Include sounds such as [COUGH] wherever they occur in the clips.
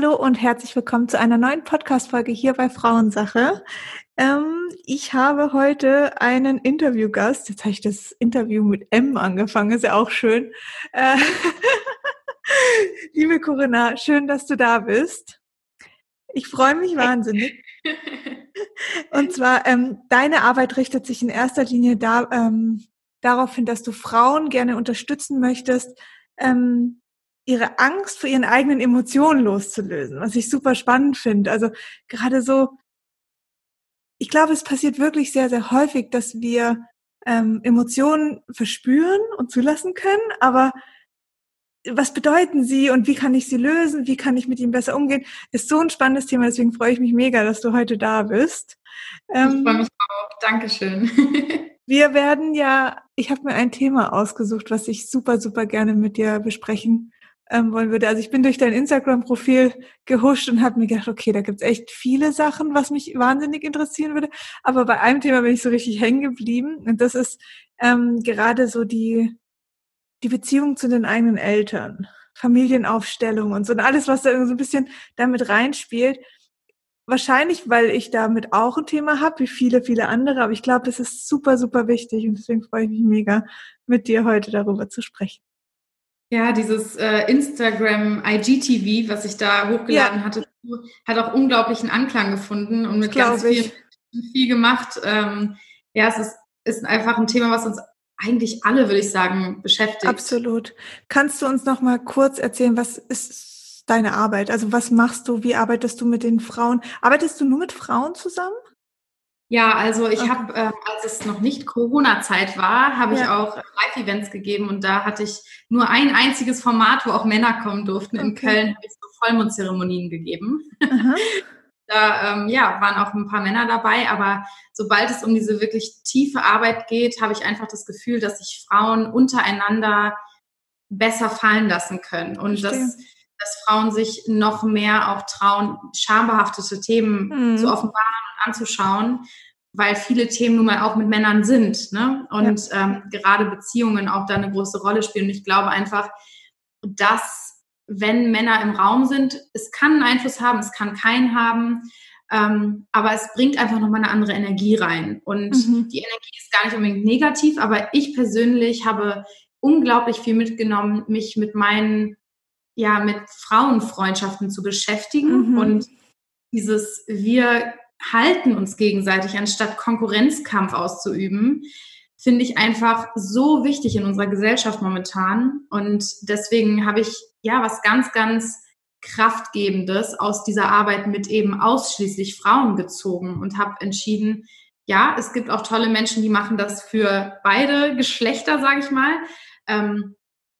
Hallo und herzlich willkommen zu einer neuen Podcast-Folge hier bei Frauensache. Ähm, ich habe heute einen Interviewgast. Jetzt habe ich das Interview mit M angefangen, ist ja auch schön. Äh, [LAUGHS] Liebe Corinna, schön, dass du da bist. Ich freue mich wahnsinnig. [LAUGHS] Und zwar, ähm, deine Arbeit richtet sich in erster Linie da, ähm, darauf hin, dass du Frauen gerne unterstützen möchtest, ähm, ihre Angst vor ihren eigenen Emotionen loszulösen, was ich super spannend finde. Also gerade so, ich glaube, es passiert wirklich sehr, sehr häufig, dass wir ähm, Emotionen verspüren und zulassen können, aber was bedeuten sie und wie kann ich sie lösen? Wie kann ich mit ihnen besser umgehen? Ist so ein spannendes Thema, deswegen freue ich mich mega, dass du heute da bist. Ähm, ich freue mich auch. Dankeschön. [LAUGHS] wir werden ja, ich habe mir ein Thema ausgesucht, was ich super, super gerne mit dir besprechen ähm, wollen würde. Also ich bin durch dein Instagram-Profil gehuscht und habe mir gedacht, okay, da gibt's echt viele Sachen, was mich wahnsinnig interessieren würde. Aber bei einem Thema bin ich so richtig hängen geblieben. Und das ist ähm, gerade so die, die Beziehung zu den eigenen Eltern, Familienaufstellung und so und alles, was da so ein bisschen damit reinspielt. Wahrscheinlich, weil ich damit auch ein Thema habe, wie viele, viele andere, aber ich glaube, das ist super, super wichtig und deswegen freue ich mich mega, mit dir heute darüber zu sprechen. Ja, dieses äh, Instagram IGTV, was ich da hochgeladen ja. hatte, hat auch unglaublichen Anklang gefunden und mit ganz viel, viel gemacht. Ähm, ja, es ist, ist einfach ein Thema, was uns eigentlich alle, würde ich sagen, beschäftigt. Absolut. Kannst du uns noch mal kurz erzählen, was ist deine Arbeit? Also was machst du? Wie arbeitest du mit den Frauen? Arbeitest du nur mit Frauen zusammen? Ja, also ich okay. habe, ähm, als es noch nicht Corona-Zeit war, habe ja. ich auch Live-Events gegeben und da hatte ich nur ein einziges Format, wo auch Männer kommen durften. In okay. Köln habe ich so Vollmondzeremonien gegeben. [LAUGHS] da ähm, ja, waren auch ein paar Männer dabei, aber sobald es um diese wirklich tiefe Arbeit geht, habe ich einfach das Gefühl, dass sich Frauen untereinander besser fallen lassen können und dass, dass Frauen sich noch mehr auch trauen, schambehaftete Themen mhm. zu offenbaren anzuschauen, weil viele Themen nun mal auch mit Männern sind ne? und ja. ähm, gerade Beziehungen auch da eine große Rolle spielen. Und ich glaube einfach, dass wenn Männer im Raum sind, es kann einen Einfluss haben, es kann keinen haben, ähm, aber es bringt einfach nochmal eine andere Energie rein. Und mhm. die Energie ist gar nicht unbedingt negativ, aber ich persönlich habe unglaublich viel mitgenommen, mich mit meinen, ja, mit Frauenfreundschaften zu beschäftigen mhm. und dieses wir halten uns gegenseitig, anstatt Konkurrenzkampf auszuüben, finde ich einfach so wichtig in unserer Gesellschaft momentan. Und deswegen habe ich ja was ganz, ganz Kraftgebendes aus dieser Arbeit mit eben ausschließlich Frauen gezogen und habe entschieden, ja, es gibt auch tolle Menschen, die machen das für beide Geschlechter, sage ich mal. Ähm,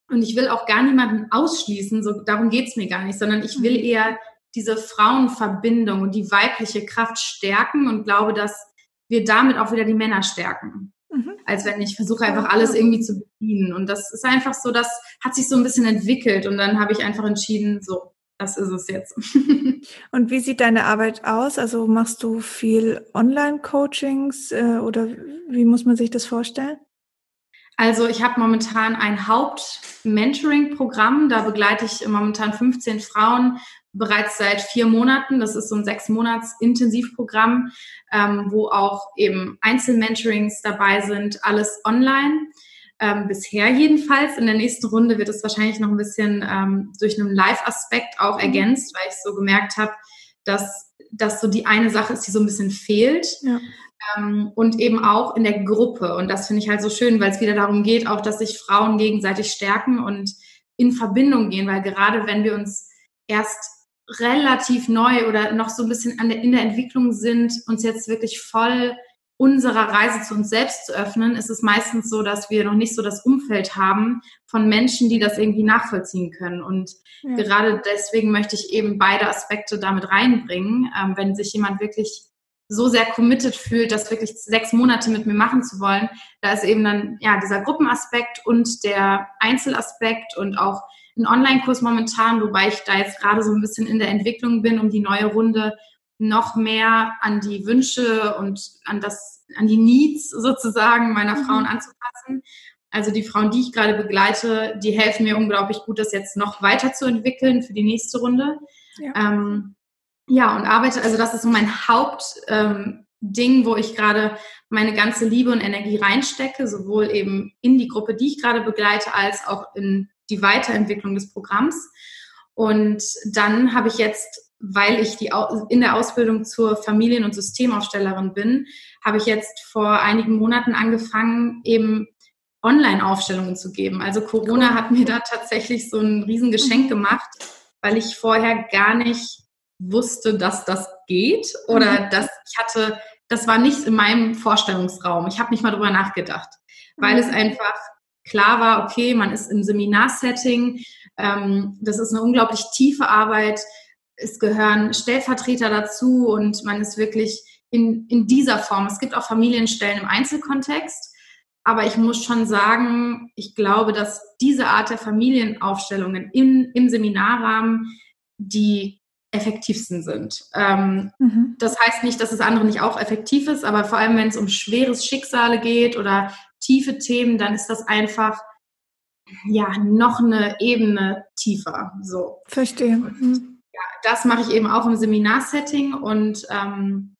und ich will auch gar niemanden ausschließen, so darum geht's mir gar nicht, sondern ich will mhm. eher diese Frauenverbindung und die weibliche Kraft stärken und glaube, dass wir damit auch wieder die Männer stärken. Mhm. Als wenn ich versuche einfach alles irgendwie zu bedienen. Und das ist einfach so, das hat sich so ein bisschen entwickelt und dann habe ich einfach entschieden, so, das ist es jetzt. [LAUGHS] und wie sieht deine Arbeit aus? Also machst du viel Online-Coachings äh, oder wie muss man sich das vorstellen? Also ich habe momentan ein Haupt-Mentoring-Programm. Da begleite ich momentan 15 Frauen bereits seit vier Monaten. Das ist so ein sechs Monats Intensivprogramm, ähm, wo auch eben Einzelmentorings dabei sind, alles online. Ähm, bisher jedenfalls. In der nächsten Runde wird es wahrscheinlich noch ein bisschen ähm, durch einen Live-Aspekt auch mhm. ergänzt, weil ich so gemerkt habe, dass das so die eine Sache ist, die so ein bisschen fehlt. Ja. Ähm, und eben auch in der Gruppe. Und das finde ich halt so schön, weil es wieder darum geht, auch, dass sich Frauen gegenseitig stärken und in Verbindung gehen, weil gerade wenn wir uns erst relativ neu oder noch so ein bisschen der, in der Entwicklung sind, uns jetzt wirklich voll unserer Reise zu uns selbst zu öffnen, ist es meistens so, dass wir noch nicht so das Umfeld haben von Menschen, die das irgendwie nachvollziehen können. Und ja. gerade deswegen möchte ich eben beide Aspekte damit reinbringen. Ähm, wenn sich jemand wirklich so sehr committed fühlt, das wirklich sechs Monate mit mir machen zu wollen, da ist eben dann ja dieser Gruppenaspekt und der Einzelaspekt und auch einen Online-Kurs momentan, wobei ich da jetzt gerade so ein bisschen in der Entwicklung bin, um die neue Runde noch mehr an die Wünsche und an das, an die Needs sozusagen meiner mhm. Frauen anzupassen. Also die Frauen, die ich gerade begleite, die helfen mir unglaublich gut, das jetzt noch weiterzuentwickeln für die nächste Runde. Ja. Ähm, ja, und arbeite, also das ist so mein Hauptding, ähm, wo ich gerade meine ganze Liebe und Energie reinstecke, sowohl eben in die Gruppe, die ich gerade begleite, als auch in die Weiterentwicklung des Programms. Und dann habe ich jetzt, weil ich die, in der Ausbildung zur Familien- und Systemaufstellerin bin, habe ich jetzt vor einigen Monaten angefangen, eben Online-Aufstellungen zu geben. Also Corona hat mir da tatsächlich so ein Riesengeschenk mhm. gemacht, weil ich vorher gar nicht wusste, dass das geht oder mhm. dass ich hatte, das war nicht in meinem Vorstellungsraum. Ich habe nicht mal drüber nachgedacht, weil mhm. es einfach klar war, okay, man ist im Seminarsetting, ähm, das ist eine unglaublich tiefe Arbeit, es gehören Stellvertreter dazu und man ist wirklich in, in dieser Form. Es gibt auch Familienstellen im Einzelkontext, aber ich muss schon sagen, ich glaube, dass diese Art der Familienaufstellungen im, im Seminarrahmen die effektivsten sind. Ähm, mhm. Das heißt nicht, dass das andere nicht auch effektiv ist, aber vor allem, wenn es um schweres Schicksale geht oder tiefe Themen, dann ist das einfach ja noch eine Ebene tiefer. So. Verstehe. Mhm. Ja, das mache ich eben auch im Seminarsetting und ähm,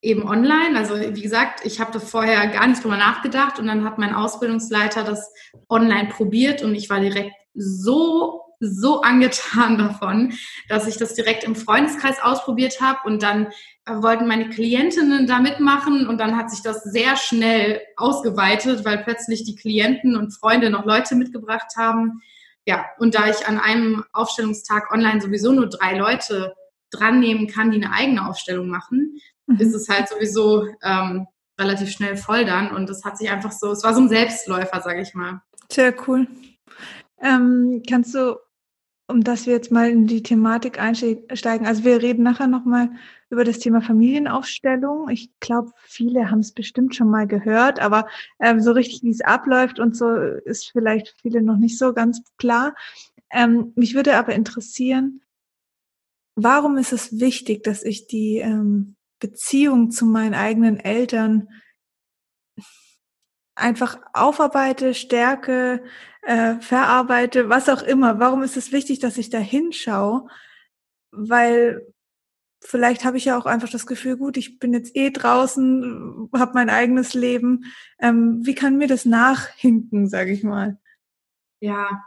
eben online. Also wie gesagt, ich habe da vorher gar nicht drüber nachgedacht und dann hat mein Ausbildungsleiter das online probiert und ich war direkt so so angetan [LAUGHS] davon, dass ich das direkt im Freundeskreis ausprobiert habe und dann äh, wollten meine Klientinnen da mitmachen und dann hat sich das sehr schnell ausgeweitet, weil plötzlich die Klienten und Freunde noch Leute mitgebracht haben. Ja, und da ich an einem Aufstellungstag online sowieso nur drei Leute dran nehmen kann, die eine eigene Aufstellung machen, mhm. ist es halt sowieso ähm, relativ schnell voll dann. Und das hat sich einfach so, es war so ein Selbstläufer, sage ich mal. Sehr cool. Ähm, kannst du um dass wir jetzt mal in die Thematik einsteigen. Also wir reden nachher nochmal über das Thema Familienaufstellung. Ich glaube, viele haben es bestimmt schon mal gehört, aber ähm, so richtig, wie es abläuft und so, ist vielleicht viele noch nicht so ganz klar. Ähm, mich würde aber interessieren, warum ist es wichtig, dass ich die ähm, Beziehung zu meinen eigenen Eltern einfach aufarbeite, stärke, äh, verarbeite, was auch immer. Warum ist es wichtig, dass ich da hinschaue? Weil vielleicht habe ich ja auch einfach das Gefühl, gut, ich bin jetzt eh draußen, habe mein eigenes Leben. Ähm, wie kann mir das nachhinken, sage ich mal? Ja,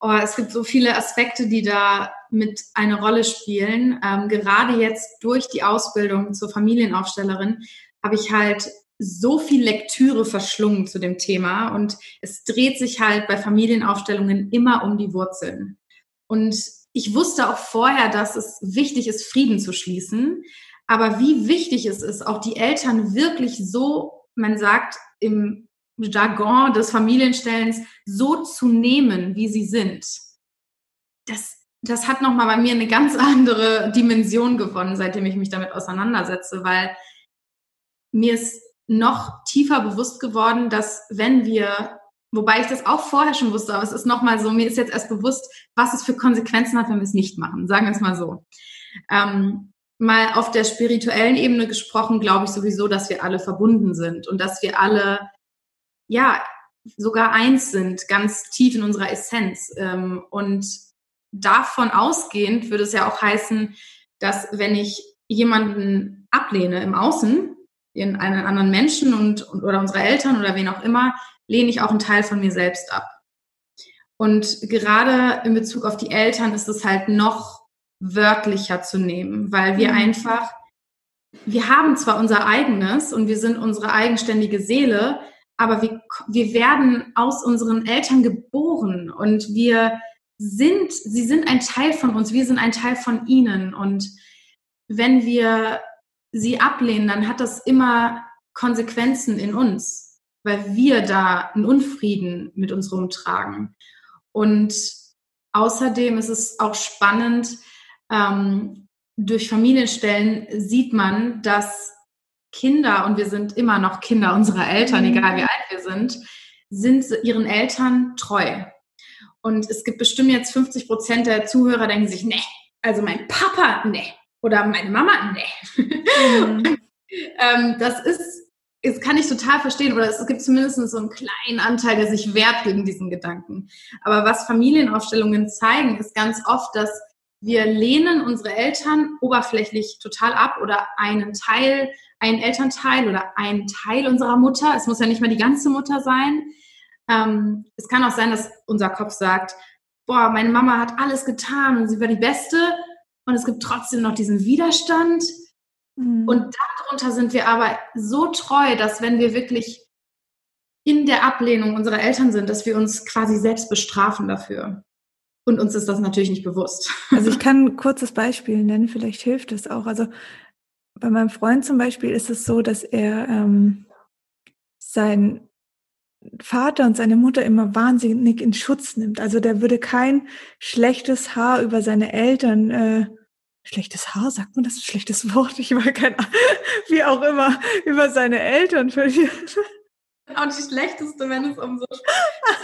oh, es gibt so viele Aspekte, die da mit eine Rolle spielen. Ähm, gerade jetzt durch die Ausbildung zur Familienaufstellerin habe ich halt so viel Lektüre verschlungen zu dem Thema und es dreht sich halt bei Familienaufstellungen immer um die Wurzeln. Und ich wusste auch vorher, dass es wichtig ist, Frieden zu schließen. Aber wie wichtig es ist, auch die Eltern wirklich so, man sagt im Jargon des Familienstellens, so zu nehmen, wie sie sind. Das, das hat nochmal bei mir eine ganz andere Dimension gewonnen, seitdem ich mich damit auseinandersetze, weil mir ist noch tiefer bewusst geworden, dass wenn wir, wobei ich das auch vorher schon wusste, aber es ist nochmal so, mir ist jetzt erst bewusst, was es für Konsequenzen hat, wenn wir es nicht machen. Sagen wir es mal so. Ähm, mal auf der spirituellen Ebene gesprochen, glaube ich sowieso, dass wir alle verbunden sind und dass wir alle, ja, sogar eins sind, ganz tief in unserer Essenz. Ähm, und davon ausgehend würde es ja auch heißen, dass wenn ich jemanden ablehne im Außen, in einen anderen Menschen und, und oder unsere Eltern oder wen auch immer, lehne ich auch einen Teil von mir selbst ab. Und gerade in Bezug auf die Eltern ist es halt noch wörtlicher zu nehmen, weil wir mhm. einfach, wir haben zwar unser eigenes und wir sind unsere eigenständige Seele, aber wir, wir werden aus unseren Eltern geboren und wir sind, sie sind ein Teil von uns, wir sind ein Teil von ihnen. Und wenn wir sie ablehnen, dann hat das immer Konsequenzen in uns, weil wir da einen Unfrieden mit uns rumtragen. Und außerdem ist es auch spannend, ähm, durch Familienstellen sieht man, dass Kinder, und wir sind immer noch Kinder unserer Eltern, mhm. egal wie alt wir sind, sind ihren Eltern treu. Und es gibt bestimmt jetzt 50 Prozent der Zuhörer, denken sich, nee, also mein Papa, nee, oder meine Mama, nee. Mhm. [LAUGHS] ähm, das ist, das kann ich total verstehen. Oder es gibt zumindest so einen kleinen Anteil, der sich wehrt gegen diesen Gedanken. Aber was Familienaufstellungen zeigen, ist ganz oft, dass wir lehnen unsere Eltern oberflächlich total ab oder einen Teil, einen Elternteil oder einen Teil unserer Mutter. Es muss ja nicht mal die ganze Mutter sein. Ähm, es kann auch sein, dass unser Kopf sagt, boah, meine Mama hat alles getan und sie war die Beste. Und es gibt trotzdem noch diesen Widerstand. Mhm. Und darunter sind wir aber so treu, dass wenn wir wirklich in der Ablehnung unserer Eltern sind, dass wir uns quasi selbst bestrafen dafür. Und uns ist das natürlich nicht bewusst. Also ich [LAUGHS] kann ein kurzes Beispiel nennen, vielleicht hilft es auch. Also bei meinem Freund zum Beispiel ist es so, dass er ähm, sein Vater und seine Mutter immer wahnsinnig in Schutz nimmt. Also der würde kein schlechtes Haar über seine Eltern, äh, schlechtes Haar, sagt man das? Schlechtes Wort, ich war kein, [LAUGHS] wie auch immer, über seine Eltern verlieren. Auch nicht das Schlechteste, wenn es um so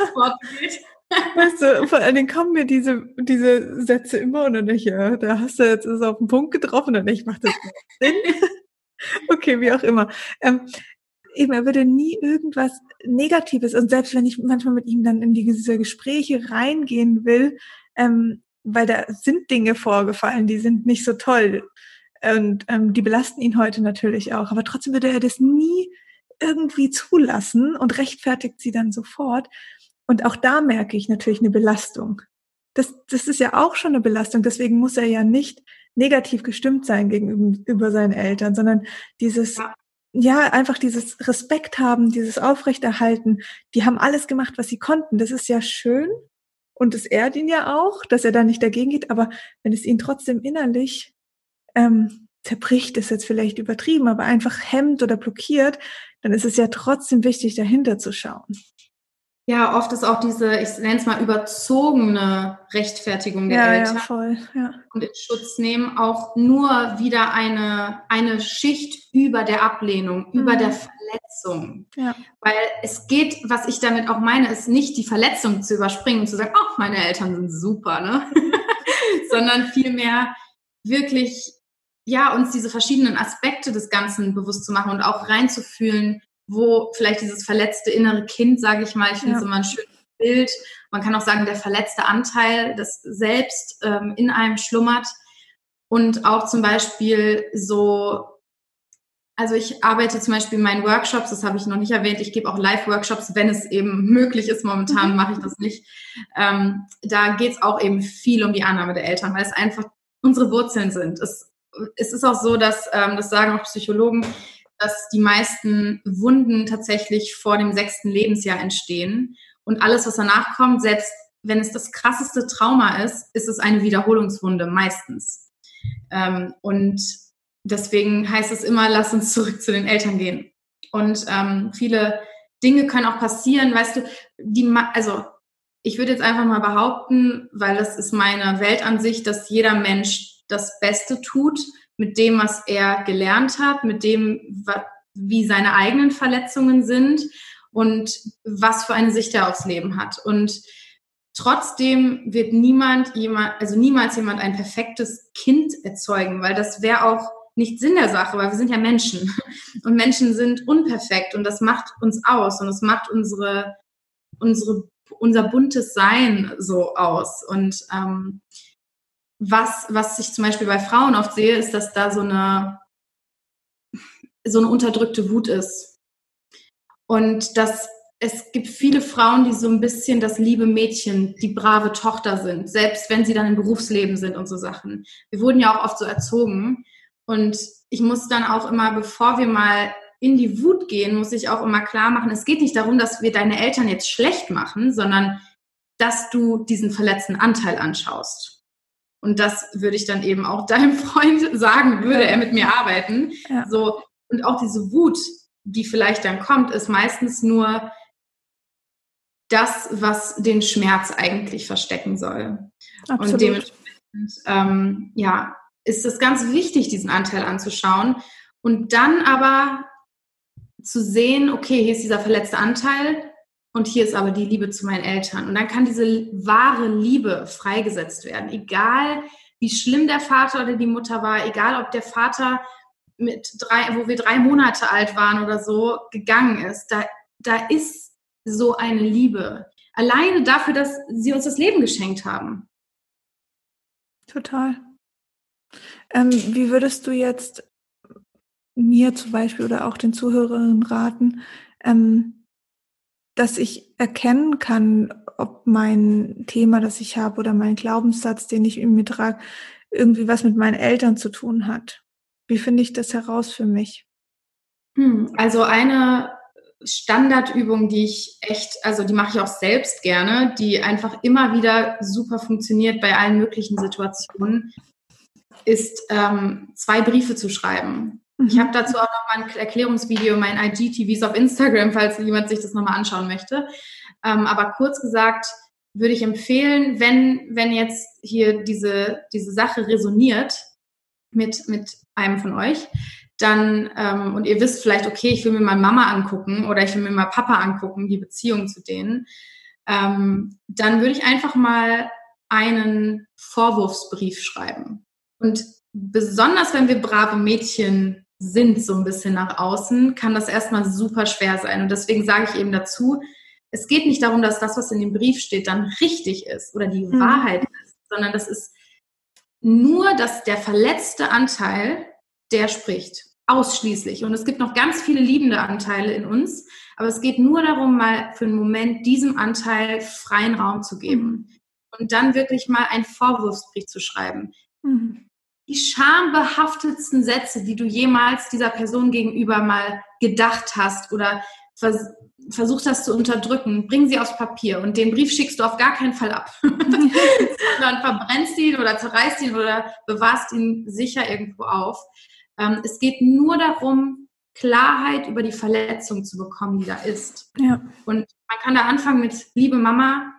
Sport geht. [LAUGHS] Weißt du, vor allen Dingen kommen mir diese, diese Sätze immer und dann denke ich, ja, da hast du jetzt es auf den Punkt getroffen und ich mache das Sinn. [LAUGHS] okay, wie auch immer. Ähm, eben, er würde nie irgendwas Negatives und selbst wenn ich manchmal mit ihm dann in diese Gespräche reingehen will, ähm, weil da sind Dinge vorgefallen, die sind nicht so toll und ähm, die belasten ihn heute natürlich auch, aber trotzdem würde er das nie irgendwie zulassen und rechtfertigt sie dann sofort. Und auch da merke ich natürlich eine Belastung. Das, das ist ja auch schon eine Belastung. Deswegen muss er ja nicht negativ gestimmt sein gegenüber seinen Eltern, sondern dieses, ja ja, einfach dieses Respekt haben, dieses Aufrechterhalten, die haben alles gemacht, was sie konnten. Das ist ja schön und es ehrt ihn ja auch, dass er da nicht dagegen geht, aber wenn es ihn trotzdem innerlich ähm, zerbricht, ist jetzt vielleicht übertrieben, aber einfach hemmt oder blockiert, dann ist es ja trotzdem wichtig, dahinter zu schauen. Ja, oft ist auch diese, ich nenne es mal, überzogene Rechtfertigung der ja, Eltern ja, voll, ja. und in Schutz nehmen auch nur wieder eine, eine Schicht über der Ablehnung, mhm. über der Verletzung. Ja. Weil es geht, was ich damit auch meine, ist nicht die Verletzung zu überspringen und zu sagen, ach, meine Eltern sind super, ne? [LAUGHS] sondern vielmehr wirklich, ja, uns diese verschiedenen Aspekte des Ganzen bewusst zu machen und auch reinzufühlen, wo vielleicht dieses verletzte innere Kind, sage ich mal, ich finde es ja. immer ein schönes Bild. Man kann auch sagen, der verletzte Anteil, das selbst ähm, in einem schlummert. Und auch zum Beispiel so, also ich arbeite zum Beispiel in meinen Workshops, das habe ich noch nicht erwähnt, ich gebe auch Live-Workshops, wenn es eben möglich ist. Momentan mhm. mache ich das nicht. Ähm, da geht es auch eben viel um die Annahme der Eltern, weil es einfach unsere Wurzeln sind. Es, es ist auch so, dass, ähm, das sagen auch Psychologen, dass die meisten Wunden tatsächlich vor dem sechsten Lebensjahr entstehen. Und alles, was danach kommt, selbst wenn es das krasseste Trauma ist, ist es eine Wiederholungswunde meistens. Ähm, und deswegen heißt es immer, lass uns zurück zu den Eltern gehen. Und ähm, viele Dinge können auch passieren, weißt du, die, also ich würde jetzt einfach mal behaupten, weil das ist meine Weltansicht, dass jeder Mensch das Beste tut mit dem, was er gelernt hat, mit dem, wie seine eigenen Verletzungen sind und was für eine Sicht er aufs Leben hat. Und trotzdem wird niemand jemand, also niemals jemand ein perfektes Kind erzeugen, weil das wäre auch nicht Sinn der Sache, weil wir sind ja Menschen [LAUGHS] und Menschen sind unperfekt und das macht uns aus und es macht unsere, unsere, unser buntes Sein so aus und ähm, was, was ich zum Beispiel bei Frauen oft sehe, ist, dass da so eine, so eine unterdrückte Wut ist. Und dass es gibt viele Frauen, die so ein bisschen das liebe Mädchen, die brave Tochter sind, selbst wenn sie dann im Berufsleben sind und so Sachen. Wir wurden ja auch oft so erzogen. Und ich muss dann auch immer, bevor wir mal in die Wut gehen, muss ich auch immer klar machen, es geht nicht darum, dass wir deine Eltern jetzt schlecht machen, sondern dass du diesen verletzten Anteil anschaust. Und das würde ich dann eben auch [LAUGHS] deinem Freund sagen, würde er mit mir arbeiten. Ja. So, und auch diese Wut, die vielleicht dann kommt, ist meistens nur das, was den Schmerz eigentlich verstecken soll. Absolut. Und dementsprechend, ähm, ja, ist es ganz wichtig, diesen Anteil anzuschauen und dann aber zu sehen, okay, hier ist dieser verletzte Anteil, und hier ist aber die Liebe zu meinen Eltern. Und dann kann diese wahre Liebe freigesetzt werden. Egal, wie schlimm der Vater oder die Mutter war, egal, ob der Vater mit drei, wo wir drei Monate alt waren oder so, gegangen ist. Da, da ist so eine Liebe. Alleine dafür, dass sie uns das Leben geschenkt haben. Total. Ähm, wie würdest du jetzt mir zum Beispiel oder auch den Zuhörerinnen raten, ähm, dass ich erkennen kann, ob mein Thema, das ich habe oder mein Glaubenssatz, den ich in mir trage, irgendwie was mit meinen Eltern zu tun hat. Wie finde ich das heraus für mich? Hm, also eine Standardübung, die ich echt, also die mache ich auch selbst gerne, die einfach immer wieder super funktioniert bei allen möglichen Situationen, ist ähm, zwei Briefe zu schreiben. Ich habe dazu auch nochmal ein Erklärungsvideo, mein IGTVs auf Instagram, falls jemand sich das nochmal anschauen möchte. Ähm, aber kurz gesagt, würde ich empfehlen, wenn, wenn jetzt hier diese, diese Sache resoniert mit, mit einem von euch, dann, ähm, und ihr wisst vielleicht, okay, ich will mir mal Mama angucken oder ich will mir mal Papa angucken, die Beziehung zu denen, ähm, dann würde ich einfach mal einen Vorwurfsbrief schreiben. Und besonders wenn wir brave Mädchen sind, so ein bisschen nach außen, kann das erstmal super schwer sein. Und deswegen sage ich eben dazu, es geht nicht darum, dass das, was in dem Brief steht, dann richtig ist oder die mhm. Wahrheit ist, sondern das ist nur, dass der verletzte Anteil, der spricht. Ausschließlich. Und es gibt noch ganz viele liebende Anteile in uns, aber es geht nur darum, mal für einen Moment diesem Anteil freien Raum zu geben. Mhm. Und dann wirklich mal einen Vorwurfsbrief zu schreiben. Mhm. Die schambehaftetsten Sätze, die du jemals dieser Person gegenüber mal gedacht hast oder vers versucht hast zu unterdrücken, bring sie aufs Papier und den Brief schickst du auf gar keinen Fall ab. [LAUGHS] Sondern verbrennst ihn oder zerreißt ihn oder bewahrst ihn sicher irgendwo auf. Ähm, es geht nur darum, Klarheit über die Verletzung zu bekommen, die da ist. Ja. Und man kann da anfangen mit, liebe Mama,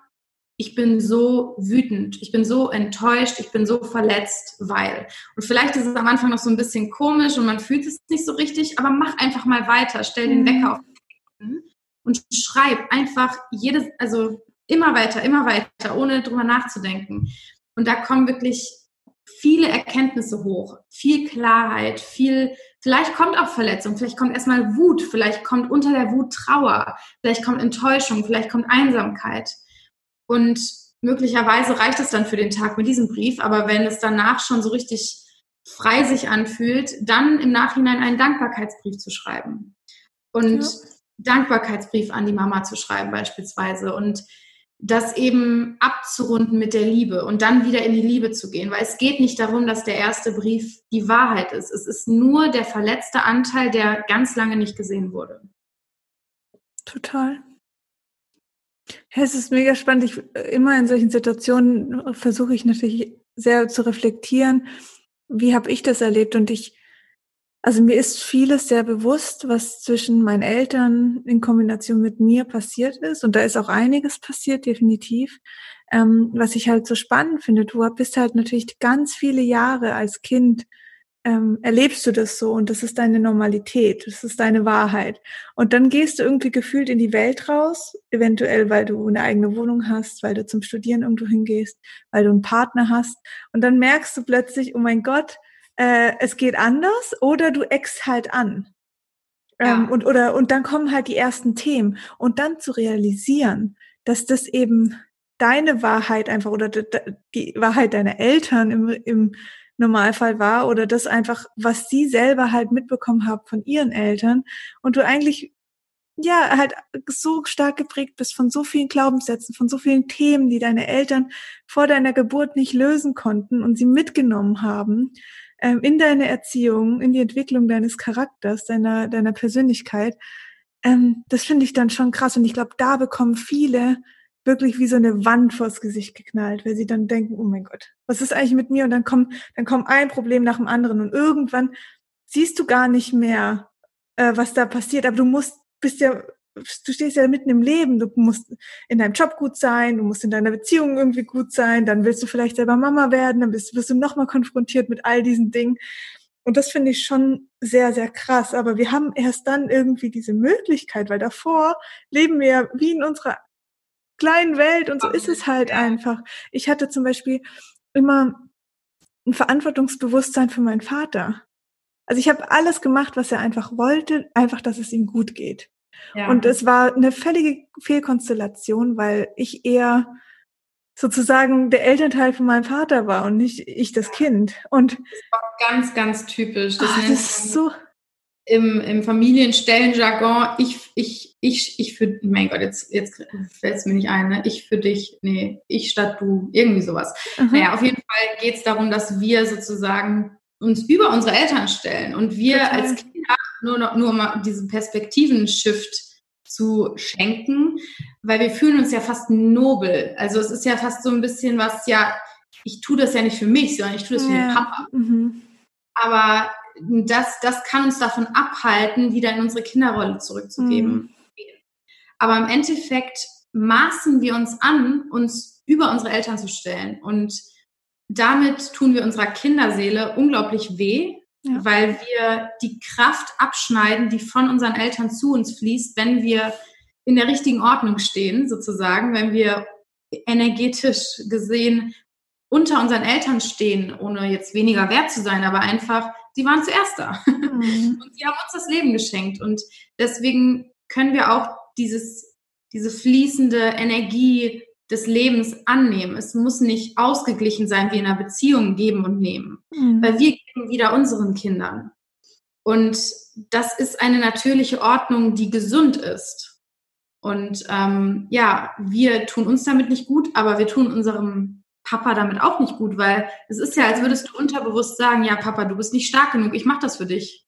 ich bin so wütend, ich bin so enttäuscht, ich bin so verletzt, weil. Und vielleicht ist es am Anfang noch so ein bisschen komisch und man fühlt es nicht so richtig, aber mach einfach mal weiter, stell den Wecker auf und schreib einfach jedes, also immer weiter, immer weiter, ohne drüber nachzudenken. Und da kommen wirklich viele Erkenntnisse hoch, viel Klarheit, viel, vielleicht kommt auch Verletzung, vielleicht kommt erstmal Wut, vielleicht kommt unter der Wut Trauer, vielleicht kommt Enttäuschung, vielleicht kommt Einsamkeit. Und möglicherweise reicht es dann für den Tag mit diesem Brief, aber wenn es danach schon so richtig frei sich anfühlt, dann im Nachhinein einen Dankbarkeitsbrief zu schreiben. Und ja. Dankbarkeitsbrief an die Mama zu schreiben beispielsweise und das eben abzurunden mit der Liebe und dann wieder in die Liebe zu gehen, weil es geht nicht darum, dass der erste Brief die Wahrheit ist. Es ist nur der verletzte Anteil, der ganz lange nicht gesehen wurde. Total. Ja, es ist mega spannend. Ich, immer in solchen Situationen versuche ich natürlich sehr zu reflektieren, wie habe ich das erlebt und ich also mir ist vieles sehr bewusst, was zwischen meinen Eltern in Kombination mit mir passiert ist. Und da ist auch einiges passiert, definitiv. Ähm, was ich halt so spannend finde, du bist halt natürlich ganz viele Jahre als Kind, ähm, erlebst du das so und das ist deine Normalität, das ist deine Wahrheit. Und dann gehst du irgendwie gefühlt in die Welt raus, eventuell weil du eine eigene Wohnung hast, weil du zum Studieren irgendwo hingehst, weil du einen Partner hast. Und dann merkst du plötzlich, oh mein Gott, äh, es geht anders oder du eckst halt an. Ähm, ja. und, oder, und dann kommen halt die ersten Themen. Und dann zu realisieren, dass das eben deine Wahrheit einfach oder die Wahrheit deiner Eltern im, im Normalfall war oder das einfach, was sie selber halt mitbekommen haben von ihren Eltern und du eigentlich ja halt so stark geprägt bist von so vielen Glaubenssätzen, von so vielen Themen, die deine Eltern vor deiner Geburt nicht lösen konnten und sie mitgenommen haben ähm, in deine Erziehung, in die Entwicklung deines Charakters, deiner, deiner Persönlichkeit, ähm, das finde ich dann schon krass. Und ich glaube, da bekommen viele wirklich wie so eine Wand vors Gesicht geknallt, weil sie dann denken, oh mein Gott, was ist eigentlich mit mir? Und dann kommt, dann kommt ein Problem nach dem anderen und irgendwann siehst du gar nicht mehr, äh, was da passiert, aber du musst, bist ja du stehst ja mitten im Leben, du musst in deinem Job gut sein, du musst in deiner Beziehung irgendwie gut sein, dann willst du vielleicht selber Mama werden, dann bist, wirst du nochmal konfrontiert mit all diesen Dingen. Und das finde ich schon sehr, sehr krass. Aber wir haben erst dann irgendwie diese Möglichkeit, weil davor leben wir ja wie in unserer kleinen Welt und so ist es halt einfach. Ich hatte zum Beispiel immer ein Verantwortungsbewusstsein für meinen Vater. Also ich habe alles gemacht, was er einfach wollte, einfach, dass es ihm gut geht. Und es war eine völlige Fehlkonstellation, weil ich eher sozusagen der Elternteil von meinem Vater war und nicht ich das Kind. Und das war ganz, ganz typisch. Das, ach, das ist so im, im Familienstellenjargon, ich, ich, ich, ich für, mein Gott, jetzt, jetzt fällt es mir nicht ein, ne? ich für dich, nee, ich statt du, irgendwie sowas. Mhm. Naja, auf jeden Fall geht es darum, dass wir sozusagen uns über unsere Eltern stellen und wir Total. als Kinder nur, noch, nur mal diesen Perspektiven-Shift zu schenken, weil wir fühlen uns ja fast nobel. Also es ist ja fast so ein bisschen was, ja, ich tue das ja nicht für mich, sondern ich tue das für ja. den Papa. Mhm. Aber das, das kann uns davon abhalten, wieder in unsere Kinderrolle zurückzugeben. Mhm. Aber im Endeffekt maßen wir uns an, uns über unsere Eltern zu stellen. Und damit tun wir unserer Kinderseele unglaublich weh, ja. weil wir die Kraft abschneiden, die von unseren Eltern zu uns fließt, wenn wir in der richtigen Ordnung stehen, sozusagen, wenn wir energetisch gesehen unter unseren Eltern stehen, ohne jetzt weniger wert zu sein, aber einfach, sie waren zuerst da. Mhm. Und sie haben uns das Leben geschenkt. Und deswegen können wir auch dieses, diese fließende Energie des Lebens annehmen. Es muss nicht ausgeglichen sein wie in einer Beziehung geben und nehmen, mhm. weil wir geben wieder unseren Kindern. Und das ist eine natürliche Ordnung, die gesund ist. Und ähm, ja, wir tun uns damit nicht gut, aber wir tun unserem Papa damit auch nicht gut, weil es ist ja, als würdest du unterbewusst sagen, ja, Papa, du bist nicht stark genug, ich mache das für dich.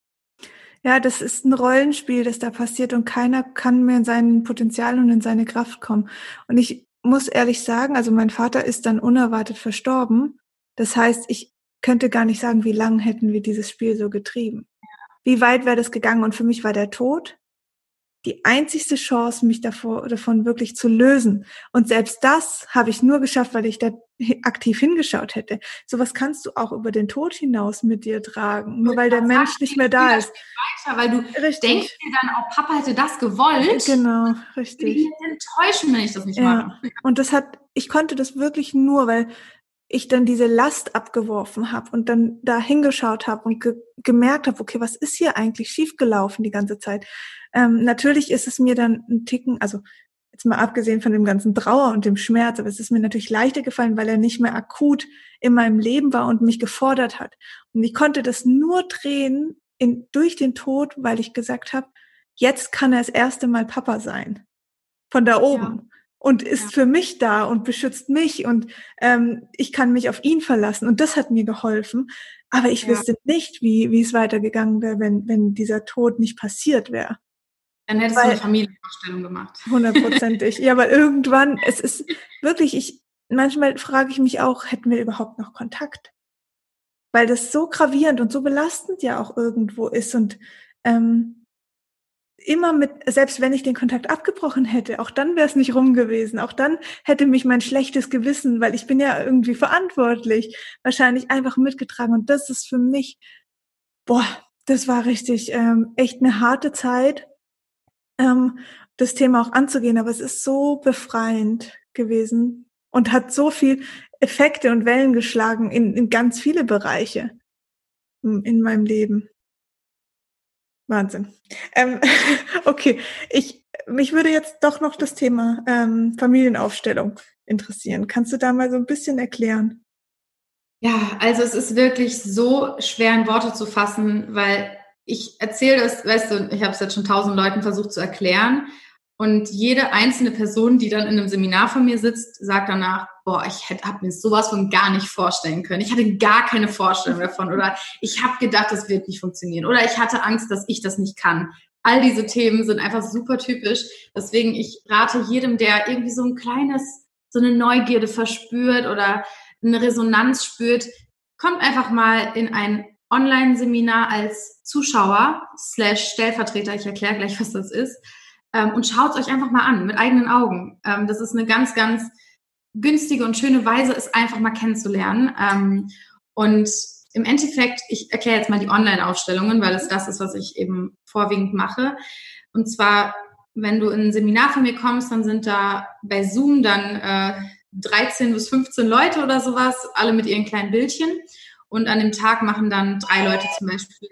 Ja, das ist ein Rollenspiel, das da passiert und keiner kann mehr in sein Potenzial und in seine Kraft kommen. Und ich muss ehrlich sagen, also mein Vater ist dann unerwartet verstorben. Das heißt, ich könnte gar nicht sagen, wie lange hätten wir dieses Spiel so getrieben. Wie weit wäre das gegangen? Und für mich war der Tod die einzigste Chance, mich davor, davon wirklich zu lösen. Und selbst das habe ich nur geschafft, weil ich da aktiv hingeschaut hätte. Sowas kannst du auch über den Tod hinaus mit dir tragen, nur weil der Mensch nicht mehr da ist. Weiter, weil du richtig. denkst dir dann, oh, Papa hätte das gewollt. Genau, richtig. Ich enttäuschen, wenn ich das nicht ja. mache. Und das hat, ich konnte das wirklich nur, weil ich dann diese Last abgeworfen habe und dann da hingeschaut habe und ge gemerkt habe, okay, was ist hier eigentlich schiefgelaufen die ganze Zeit? Ähm, natürlich ist es mir dann ein Ticken, also jetzt mal abgesehen von dem ganzen Trauer und dem Schmerz, aber es ist mir natürlich leichter gefallen, weil er nicht mehr akut in meinem Leben war und mich gefordert hat. Und ich konnte das nur drehen in, durch den Tod, weil ich gesagt habe, jetzt kann er das erste Mal Papa sein. Von da oben. Ja. Und ist ja. für mich da und beschützt mich und ähm, ich kann mich auf ihn verlassen. Und das hat mir geholfen. Aber ich ja. wüsste nicht, wie, wie es weitergegangen wäre, wenn, wenn dieser Tod nicht passiert wäre. Dann hättest weil, du eine Familienvorstellung gemacht. Hundertprozentig. ja, aber irgendwann, es ist wirklich, ich, manchmal frage ich mich auch, hätten wir überhaupt noch Kontakt? Weil das so gravierend und so belastend ja auch irgendwo ist und ähm, immer mit, selbst wenn ich den Kontakt abgebrochen hätte, auch dann wäre es nicht rum gewesen. Auch dann hätte mich mein schlechtes Gewissen, weil ich bin ja irgendwie verantwortlich, wahrscheinlich einfach mitgetragen. Und das ist für mich, boah, das war richtig ähm, echt eine harte Zeit ähm, das Thema auch anzugehen. Aber es ist so befreiend gewesen und hat so viel Effekte und Wellen geschlagen in, in ganz viele Bereiche in meinem Leben. Wahnsinn. Ähm, [LAUGHS] okay, ich mich würde jetzt doch noch das Thema ähm, Familienaufstellung interessieren. Kannst du da mal so ein bisschen erklären? Ja, also es ist wirklich so schwer in Worte zu fassen, weil ich erzähle das, weißt du, ich habe es jetzt schon tausend Leuten versucht zu erklären. Und jede einzelne Person, die dann in einem Seminar von mir sitzt, sagt danach, boah, ich habe mir sowas von gar nicht vorstellen können. Ich hatte gar keine Vorstellung davon. Oder ich habe gedacht, das wird nicht funktionieren. Oder ich hatte Angst, dass ich das nicht kann. All diese Themen sind einfach super typisch. Deswegen, ich rate jedem, der irgendwie so ein kleines, so eine Neugierde verspürt oder eine Resonanz spürt, kommt einfach mal in ein Online-Seminar als Zuschauer slash Stellvertreter, ich erkläre gleich, was das ist, ähm, und schaut es euch einfach mal an, mit eigenen Augen. Ähm, das ist eine ganz, ganz günstige und schöne Weise, es einfach mal kennenzulernen. Ähm, und im Endeffekt, ich erkläre jetzt mal die Online-Aufstellungen, weil es das ist, was ich eben vorwiegend mache. Und zwar, wenn du in ein Seminar von mir kommst, dann sind da bei Zoom dann äh, 13 bis 15 Leute oder sowas, alle mit ihren kleinen Bildchen. Und an dem Tag machen dann drei Leute zum Beispiel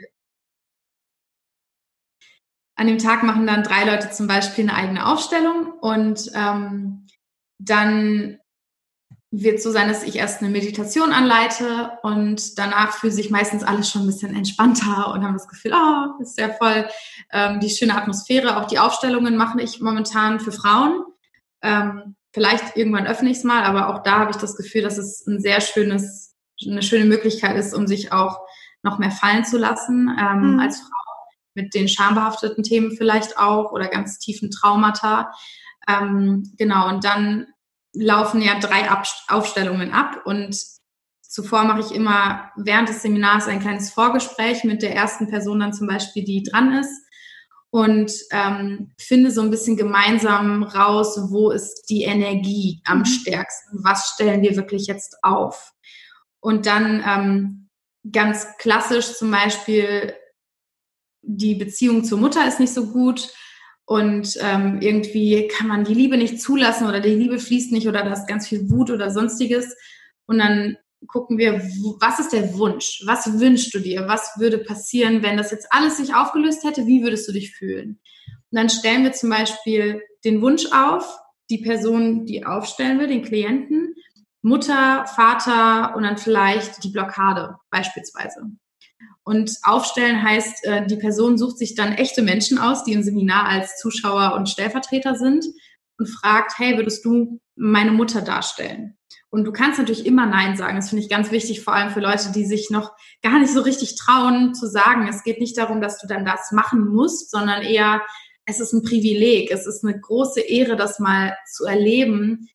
an dem Tag machen dann drei Leute zum Beispiel eine eigene Aufstellung und ähm, dann wird so sein, dass ich erst eine Meditation anleite und danach fühlt sich meistens alles schon ein bisschen entspannter und haben das Gefühl, oh, ist sehr voll ähm, die schöne Atmosphäre. Auch die Aufstellungen mache ich momentan für Frauen. Ähm, vielleicht irgendwann öffne ich es mal, aber auch da habe ich das Gefühl, dass es ein sehr schönes, eine schöne Möglichkeit ist, um sich auch noch mehr fallen zu lassen ähm, mhm. als Frau mit den schambehafteten Themen vielleicht auch oder ganz tiefen Traumata. Ähm, genau, und dann laufen ja drei ab Aufstellungen ab und zuvor mache ich immer während des Seminars ein kleines Vorgespräch mit der ersten Person dann zum Beispiel, die dran ist und ähm, finde so ein bisschen gemeinsam raus, wo ist die Energie am mhm. stärksten, was stellen wir wirklich jetzt auf. Und dann ähm, ganz klassisch zum Beispiel, die Beziehung zur Mutter ist nicht so gut und ähm, irgendwie kann man die Liebe nicht zulassen oder die Liebe fließt nicht oder da ist ganz viel Wut oder sonstiges. Und dann gucken wir, was ist der Wunsch? Was wünschst du dir? Was würde passieren, wenn das jetzt alles sich aufgelöst hätte? Wie würdest du dich fühlen? Und dann stellen wir zum Beispiel den Wunsch auf, die Person, die aufstellen will, den Klienten, Mutter, Vater und dann vielleicht die Blockade beispielsweise. Und aufstellen heißt, äh, die Person sucht sich dann echte Menschen aus, die im Seminar als Zuschauer und Stellvertreter sind und fragt, hey, würdest du meine Mutter darstellen? Und du kannst natürlich immer Nein sagen. Das finde ich ganz wichtig, vor allem für Leute, die sich noch gar nicht so richtig trauen zu sagen. Es geht nicht darum, dass du dann das machen musst, sondern eher, es ist ein Privileg. Es ist eine große Ehre, das mal zu erleben,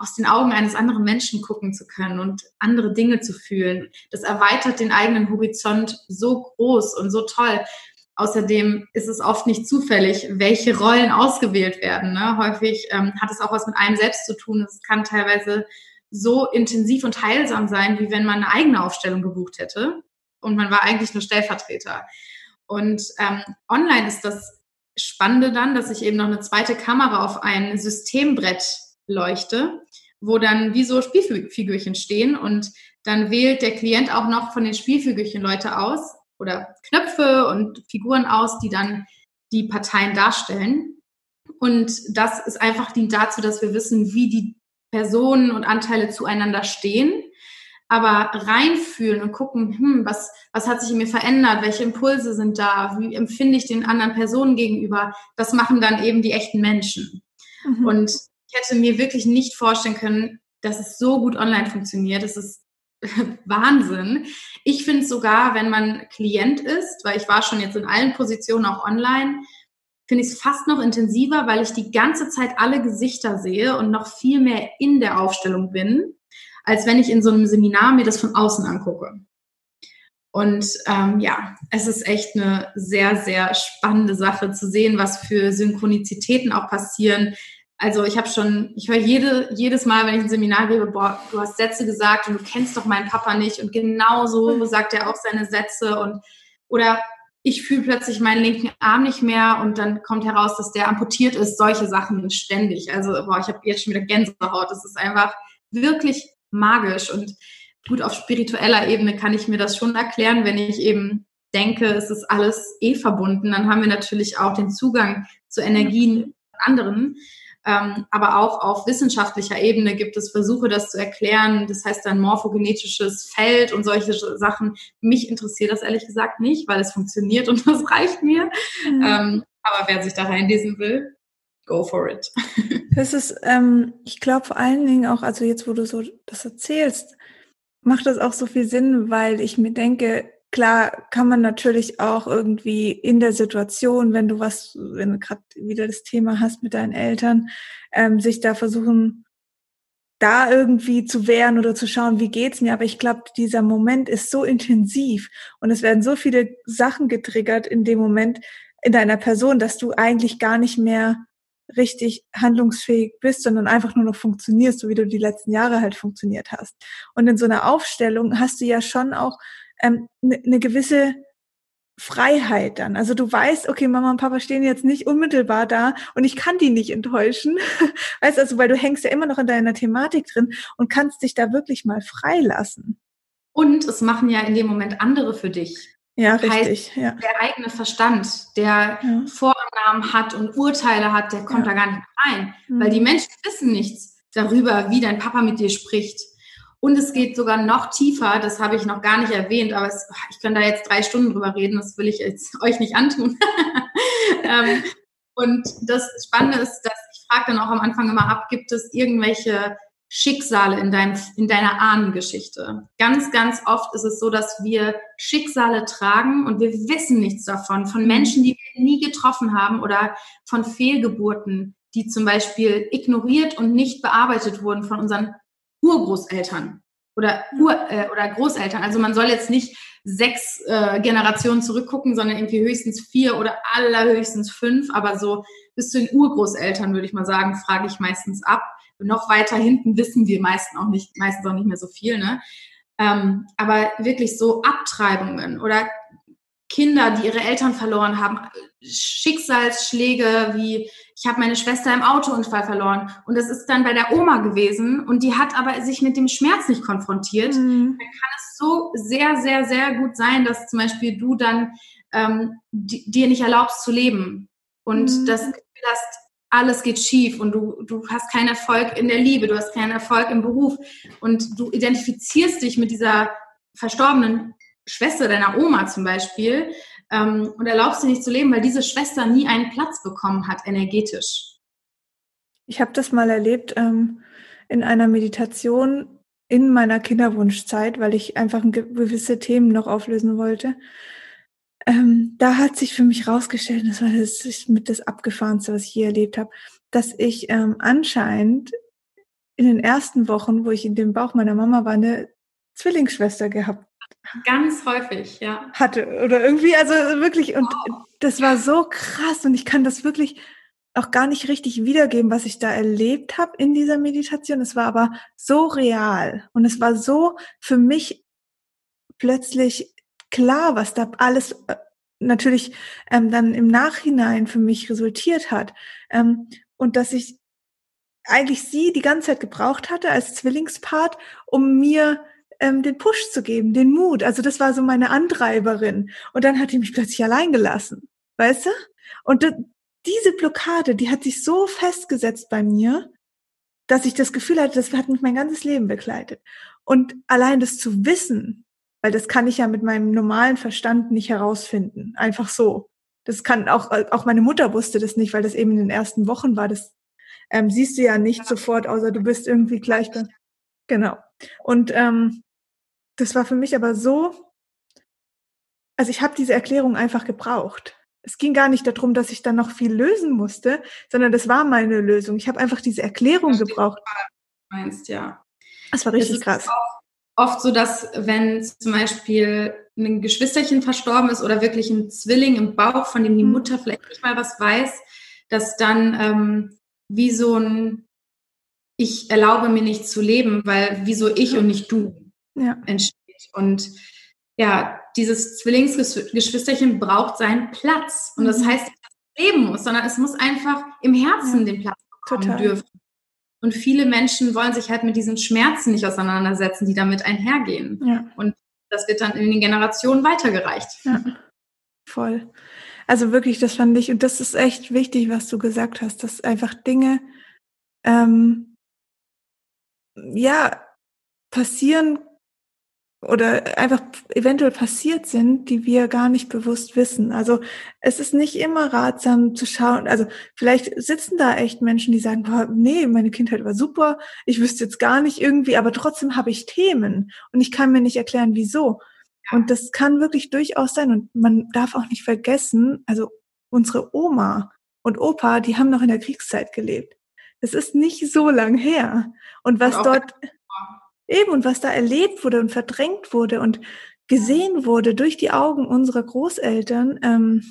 aus den Augen eines anderen Menschen gucken zu können und andere Dinge zu fühlen. Das erweitert den eigenen Horizont so groß und so toll. Außerdem ist es oft nicht zufällig, welche Rollen ausgewählt werden. Ne? Häufig ähm, hat es auch was mit einem selbst zu tun. Es kann teilweise so intensiv und heilsam sein, wie wenn man eine eigene Aufstellung gebucht hätte und man war eigentlich nur Stellvertreter. Und ähm, online ist das Spannende dann, dass ich eben noch eine zweite Kamera auf ein Systembrett leuchte, wo dann wie so Spielfigürchen stehen und dann wählt der Klient auch noch von den Spielfigürchen Leute aus oder Knöpfe und Figuren aus, die dann die Parteien darstellen. Und das ist einfach dient dazu, dass wir wissen, wie die Personen und Anteile zueinander stehen, aber reinfühlen und gucken, hm, was, was hat sich in mir verändert, welche Impulse sind da, wie empfinde ich den anderen Personen gegenüber, das machen dann eben die echten Menschen. Mhm. Und ich hätte mir wirklich nicht vorstellen können, dass es so gut online funktioniert. Das ist [LAUGHS] Wahnsinn. Ich finde sogar, wenn man Klient ist, weil ich war schon jetzt in allen Positionen auch online, finde ich es fast noch intensiver, weil ich die ganze Zeit alle Gesichter sehe und noch viel mehr in der Aufstellung bin, als wenn ich in so einem Seminar mir das von außen angucke. Und ähm, ja, es ist echt eine sehr, sehr spannende Sache zu sehen, was für Synchronizitäten auch passieren. Also ich habe schon, ich höre jede, jedes Mal, wenn ich ein Seminar gebe, boah, du hast Sätze gesagt und du kennst doch meinen Papa nicht und genau so sagt er auch seine Sätze und oder ich fühle plötzlich meinen linken Arm nicht mehr und dann kommt heraus, dass der amputiert ist. Solche Sachen ständig. Also, boah, ich habe jetzt schon wieder Gänsehaut. Das ist einfach wirklich magisch und gut auf spiritueller Ebene kann ich mir das schon erklären, wenn ich eben denke, es ist alles eh verbunden. Dann haben wir natürlich auch den Zugang zu Energien anderen. Ähm, aber auch auf wissenschaftlicher Ebene gibt es Versuche, das zu erklären. Das heißt dann morphogenetisches Feld und solche Sachen. Mich interessiert das ehrlich gesagt nicht, weil es funktioniert und [LAUGHS] das reicht mir. Mhm. Ähm, aber wer sich da reinlesen will, go for it. [LAUGHS] Das ist, ähm, ich glaube vor allen Dingen auch, also jetzt, wo du so das erzählst, macht das auch so viel Sinn, weil ich mir denke, klar kann man natürlich auch irgendwie in der Situation, wenn du was, wenn du gerade wieder das Thema hast mit deinen Eltern, ähm, sich da versuchen, da irgendwie zu wehren oder zu schauen, wie geht's mir. Aber ich glaube, dieser Moment ist so intensiv und es werden so viele Sachen getriggert in dem Moment in deiner Person, dass du eigentlich gar nicht mehr richtig handlungsfähig bist, sondern einfach nur noch funktionierst, so wie du die letzten Jahre halt funktioniert hast. Und in so einer Aufstellung hast du ja schon auch ähm, ne eine gewisse Freiheit dann. Also du weißt, okay, Mama und Papa stehen jetzt nicht unmittelbar da und ich kann die nicht enttäuschen. [LAUGHS] weißt also, weil du hängst ja immer noch in deiner Thematik drin und kannst dich da wirklich mal freilassen. Und es machen ja in dem Moment andere für dich. Ja, richtig. ja. Der eigene Verstand, der ja. Vorannahmen hat und Urteile hat, der kommt ja. da gar nicht rein. Mhm. Weil die Menschen wissen nichts darüber, wie dein Papa mit dir spricht. Und es geht sogar noch tiefer, das habe ich noch gar nicht erwähnt, aber es, ich kann da jetzt drei Stunden drüber reden, das will ich jetzt [LAUGHS] euch nicht antun. [LAUGHS] ähm, und das Spannende ist, dass ich frage dann auch am Anfang immer ab, gibt es irgendwelche Schicksale in, dein, in deiner Ahnengeschichte? Ganz, ganz oft ist es so, dass wir Schicksale tragen und wir wissen nichts davon, von Menschen, die wir nie getroffen haben oder von Fehlgeburten, die zum Beispiel ignoriert und nicht bearbeitet wurden von unseren Urgroßeltern oder, Ur, äh, oder Großeltern. Also man soll jetzt nicht sechs äh, Generationen zurückgucken, sondern irgendwie höchstens vier oder allerhöchstens fünf. Aber so bis zu den Urgroßeltern, würde ich mal sagen, frage ich meistens ab. Und noch weiter hinten wissen wir meistens auch nicht, meistens auch nicht mehr so viel. Ne? Ähm, aber wirklich so Abtreibungen oder Kinder, die ihre Eltern verloren haben, Schicksalsschläge wie ich habe meine Schwester im Autounfall verloren und das ist dann bei der Oma gewesen und die hat aber sich mit dem Schmerz nicht konfrontiert. Mhm. Dann kann es so sehr, sehr, sehr gut sein, dass zum Beispiel du dann ähm, dir nicht erlaubst zu leben und mhm. das Gefühl hast, alles geht schief und du, du hast keinen Erfolg in der Liebe, du hast keinen Erfolg im Beruf und du identifizierst dich mit dieser verstorbenen Schwester deiner Oma zum Beispiel ähm, und erlaubst dir nicht zu leben, weil diese Schwester nie einen Platz bekommen hat, energetisch. Ich habe das mal erlebt ähm, in einer Meditation in meiner Kinderwunschzeit, weil ich einfach gewisse Themen noch auflösen wollte. Ähm, da hat sich für mich rausgestellt, das war das mit das Abgefahrenste, was ich je erlebt habe, dass ich ähm, anscheinend in den ersten Wochen, wo ich in dem Bauch meiner Mama war, eine Zwillingsschwester gehabt Ganz häufig, ja. Hatte oder irgendwie, also wirklich, und wow. das war so krass und ich kann das wirklich auch gar nicht richtig wiedergeben, was ich da erlebt habe in dieser Meditation. Es war aber so real und es war so für mich plötzlich klar, was da alles äh, natürlich ähm, dann im Nachhinein für mich resultiert hat. Ähm, und dass ich eigentlich sie die ganze Zeit gebraucht hatte als Zwillingspart, um mir ähm, den Push zu geben, den Mut. Also das war so meine Antreiberin. Und dann hat die mich plötzlich allein gelassen, weißt du? Und diese Blockade, die hat sich so festgesetzt bei mir, dass ich das Gefühl hatte, das hat mich mein ganzes Leben begleitet. Und allein das zu wissen, weil das kann ich ja mit meinem normalen Verstand nicht herausfinden, einfach so. Das kann auch, auch meine Mutter wusste das nicht, weil das eben in den ersten Wochen war. Das ähm, siehst du ja nicht sofort, außer du bist irgendwie gleich. Genau. Und ähm, das war für mich aber so, also ich habe diese Erklärung einfach gebraucht. Es ging gar nicht darum, dass ich dann noch viel lösen musste, sondern das war meine Lösung. Ich habe einfach diese Erklärung gebraucht. Du meinst, ja. Das war richtig das krass. Oft so, dass wenn zum Beispiel ein Geschwisterchen verstorben ist oder wirklich ein Zwilling im Bauch, von dem die mhm. Mutter vielleicht nicht mal was weiß, dass dann ähm, wie so ein Ich erlaube mir nicht zu leben, weil wieso ich und nicht du ja. entsteht. Und ja, dieses Zwillingsgeschwisterchen braucht seinen Platz. Und das mhm. heißt, es leben muss, sondern es muss einfach im Herzen ja. den Platz bekommen Total. dürfen. Und viele Menschen wollen sich halt mit diesen Schmerzen nicht auseinandersetzen, die damit einhergehen. Ja. Und das wird dann in den Generationen weitergereicht. Ja, voll. Also wirklich, das fand ich, und das ist echt wichtig, was du gesagt hast, dass einfach Dinge, ähm, ja, passieren oder einfach eventuell passiert sind, die wir gar nicht bewusst wissen. Also es ist nicht immer ratsam zu schauen. Also vielleicht sitzen da echt Menschen, die sagen, boah, nee, meine Kindheit war super, ich wüsste jetzt gar nicht irgendwie, aber trotzdem habe ich Themen und ich kann mir nicht erklären, wieso. Und das kann wirklich durchaus sein und man darf auch nicht vergessen, also unsere Oma und Opa, die haben noch in der Kriegszeit gelebt. Es ist nicht so lang her. Und was und dort Eben, und was da erlebt wurde und verdrängt wurde und gesehen wurde durch die Augen unserer Großeltern. Ähm,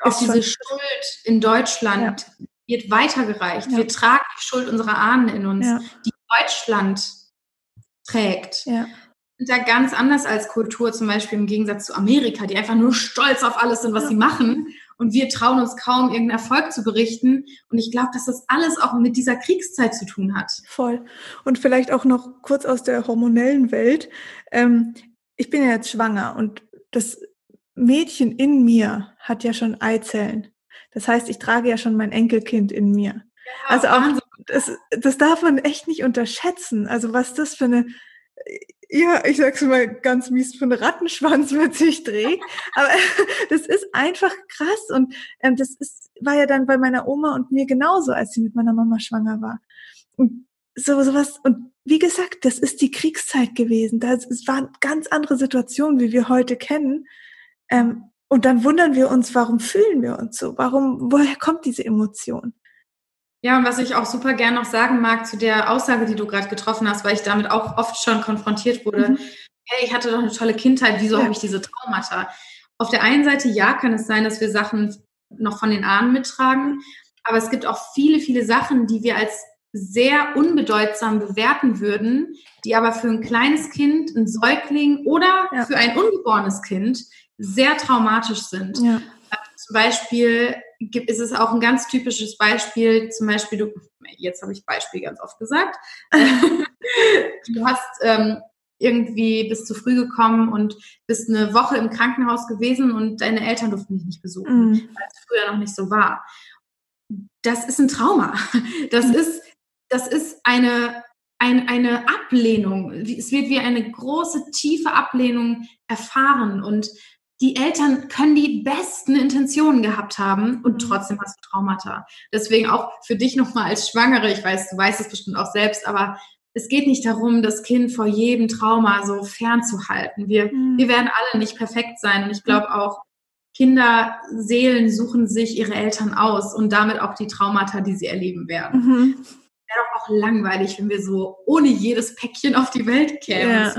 auch diese Schuld in Deutschland ja. wird weitergereicht. Ja. Wir tragen die Schuld unserer Ahnen in uns, ja. die Deutschland trägt. Ja. Und da ganz anders als Kultur, zum Beispiel im Gegensatz zu Amerika, die einfach nur stolz auf alles sind, was sie machen und wir trauen uns kaum, irgendeinen Erfolg zu berichten. Und ich glaube, dass das alles auch mit dieser Kriegszeit zu tun hat. Voll. Und vielleicht auch noch kurz aus der hormonellen Welt. Ähm, ich bin ja jetzt schwanger und das Mädchen in mir hat ja schon Eizellen. Das heißt, ich trage ja schon mein Enkelkind in mir. Ja, also auch, das, das darf man echt nicht unterschätzen. Also was das für eine, ja, ich sag's mal ganz mies, eine Rattenschwanz wird sich drehen. Aber [LAUGHS] das ist einfach krass. Und ähm, das ist, war ja dann bei meiner Oma und mir genauso, als sie mit meiner Mama schwanger war. Und so sowas und wie gesagt, das ist die Kriegszeit gewesen. Das es war eine ganz andere Situation, wie wir heute kennen. Ähm, und dann wundern wir uns, warum fühlen wir uns so? Warum, woher kommt diese Emotion? Ja, und was ich auch super gern noch sagen mag zu der Aussage, die du gerade getroffen hast, weil ich damit auch oft schon konfrontiert wurde. Mhm. Hey, ich hatte doch eine tolle Kindheit, wieso ja. habe ich diese Traumata? Auf der einen Seite, ja, kann es sein, dass wir Sachen noch von den Ahnen mittragen, aber es gibt auch viele, viele Sachen, die wir als sehr unbedeutsam bewerten würden, die aber für ein kleines Kind, ein Säugling oder ja. für ein ungeborenes Kind sehr traumatisch sind. Ja. Zum Beispiel gibt, ist es auch ein ganz typisches Beispiel, zum Beispiel, du, jetzt habe ich Beispiel ganz oft gesagt, [LAUGHS] du hast ähm, irgendwie bist zu früh gekommen und bist eine Woche im Krankenhaus gewesen und deine Eltern durften dich nicht besuchen, mhm. weil es früher noch nicht so war. Das ist ein Trauma. Das mhm. ist das ist eine, ein, eine Ablehnung. Es wird wie eine große, tiefe Ablehnung erfahren. Und die Eltern können die besten Intentionen gehabt haben und mhm. trotzdem hast du Traumata. Deswegen auch für dich nochmal als Schwangere, ich weiß, du weißt es bestimmt auch selbst, aber es geht nicht darum, das Kind vor jedem Trauma so fernzuhalten. Wir, mhm. wir werden alle nicht perfekt sein. Und ich glaube mhm. auch, Kinderseelen suchen sich ihre Eltern aus und damit auch die Traumata, die sie erleben werden. Mhm wäre doch auch langweilig, wenn wir so ohne jedes Päckchen auf die Welt kämen. Ja. Was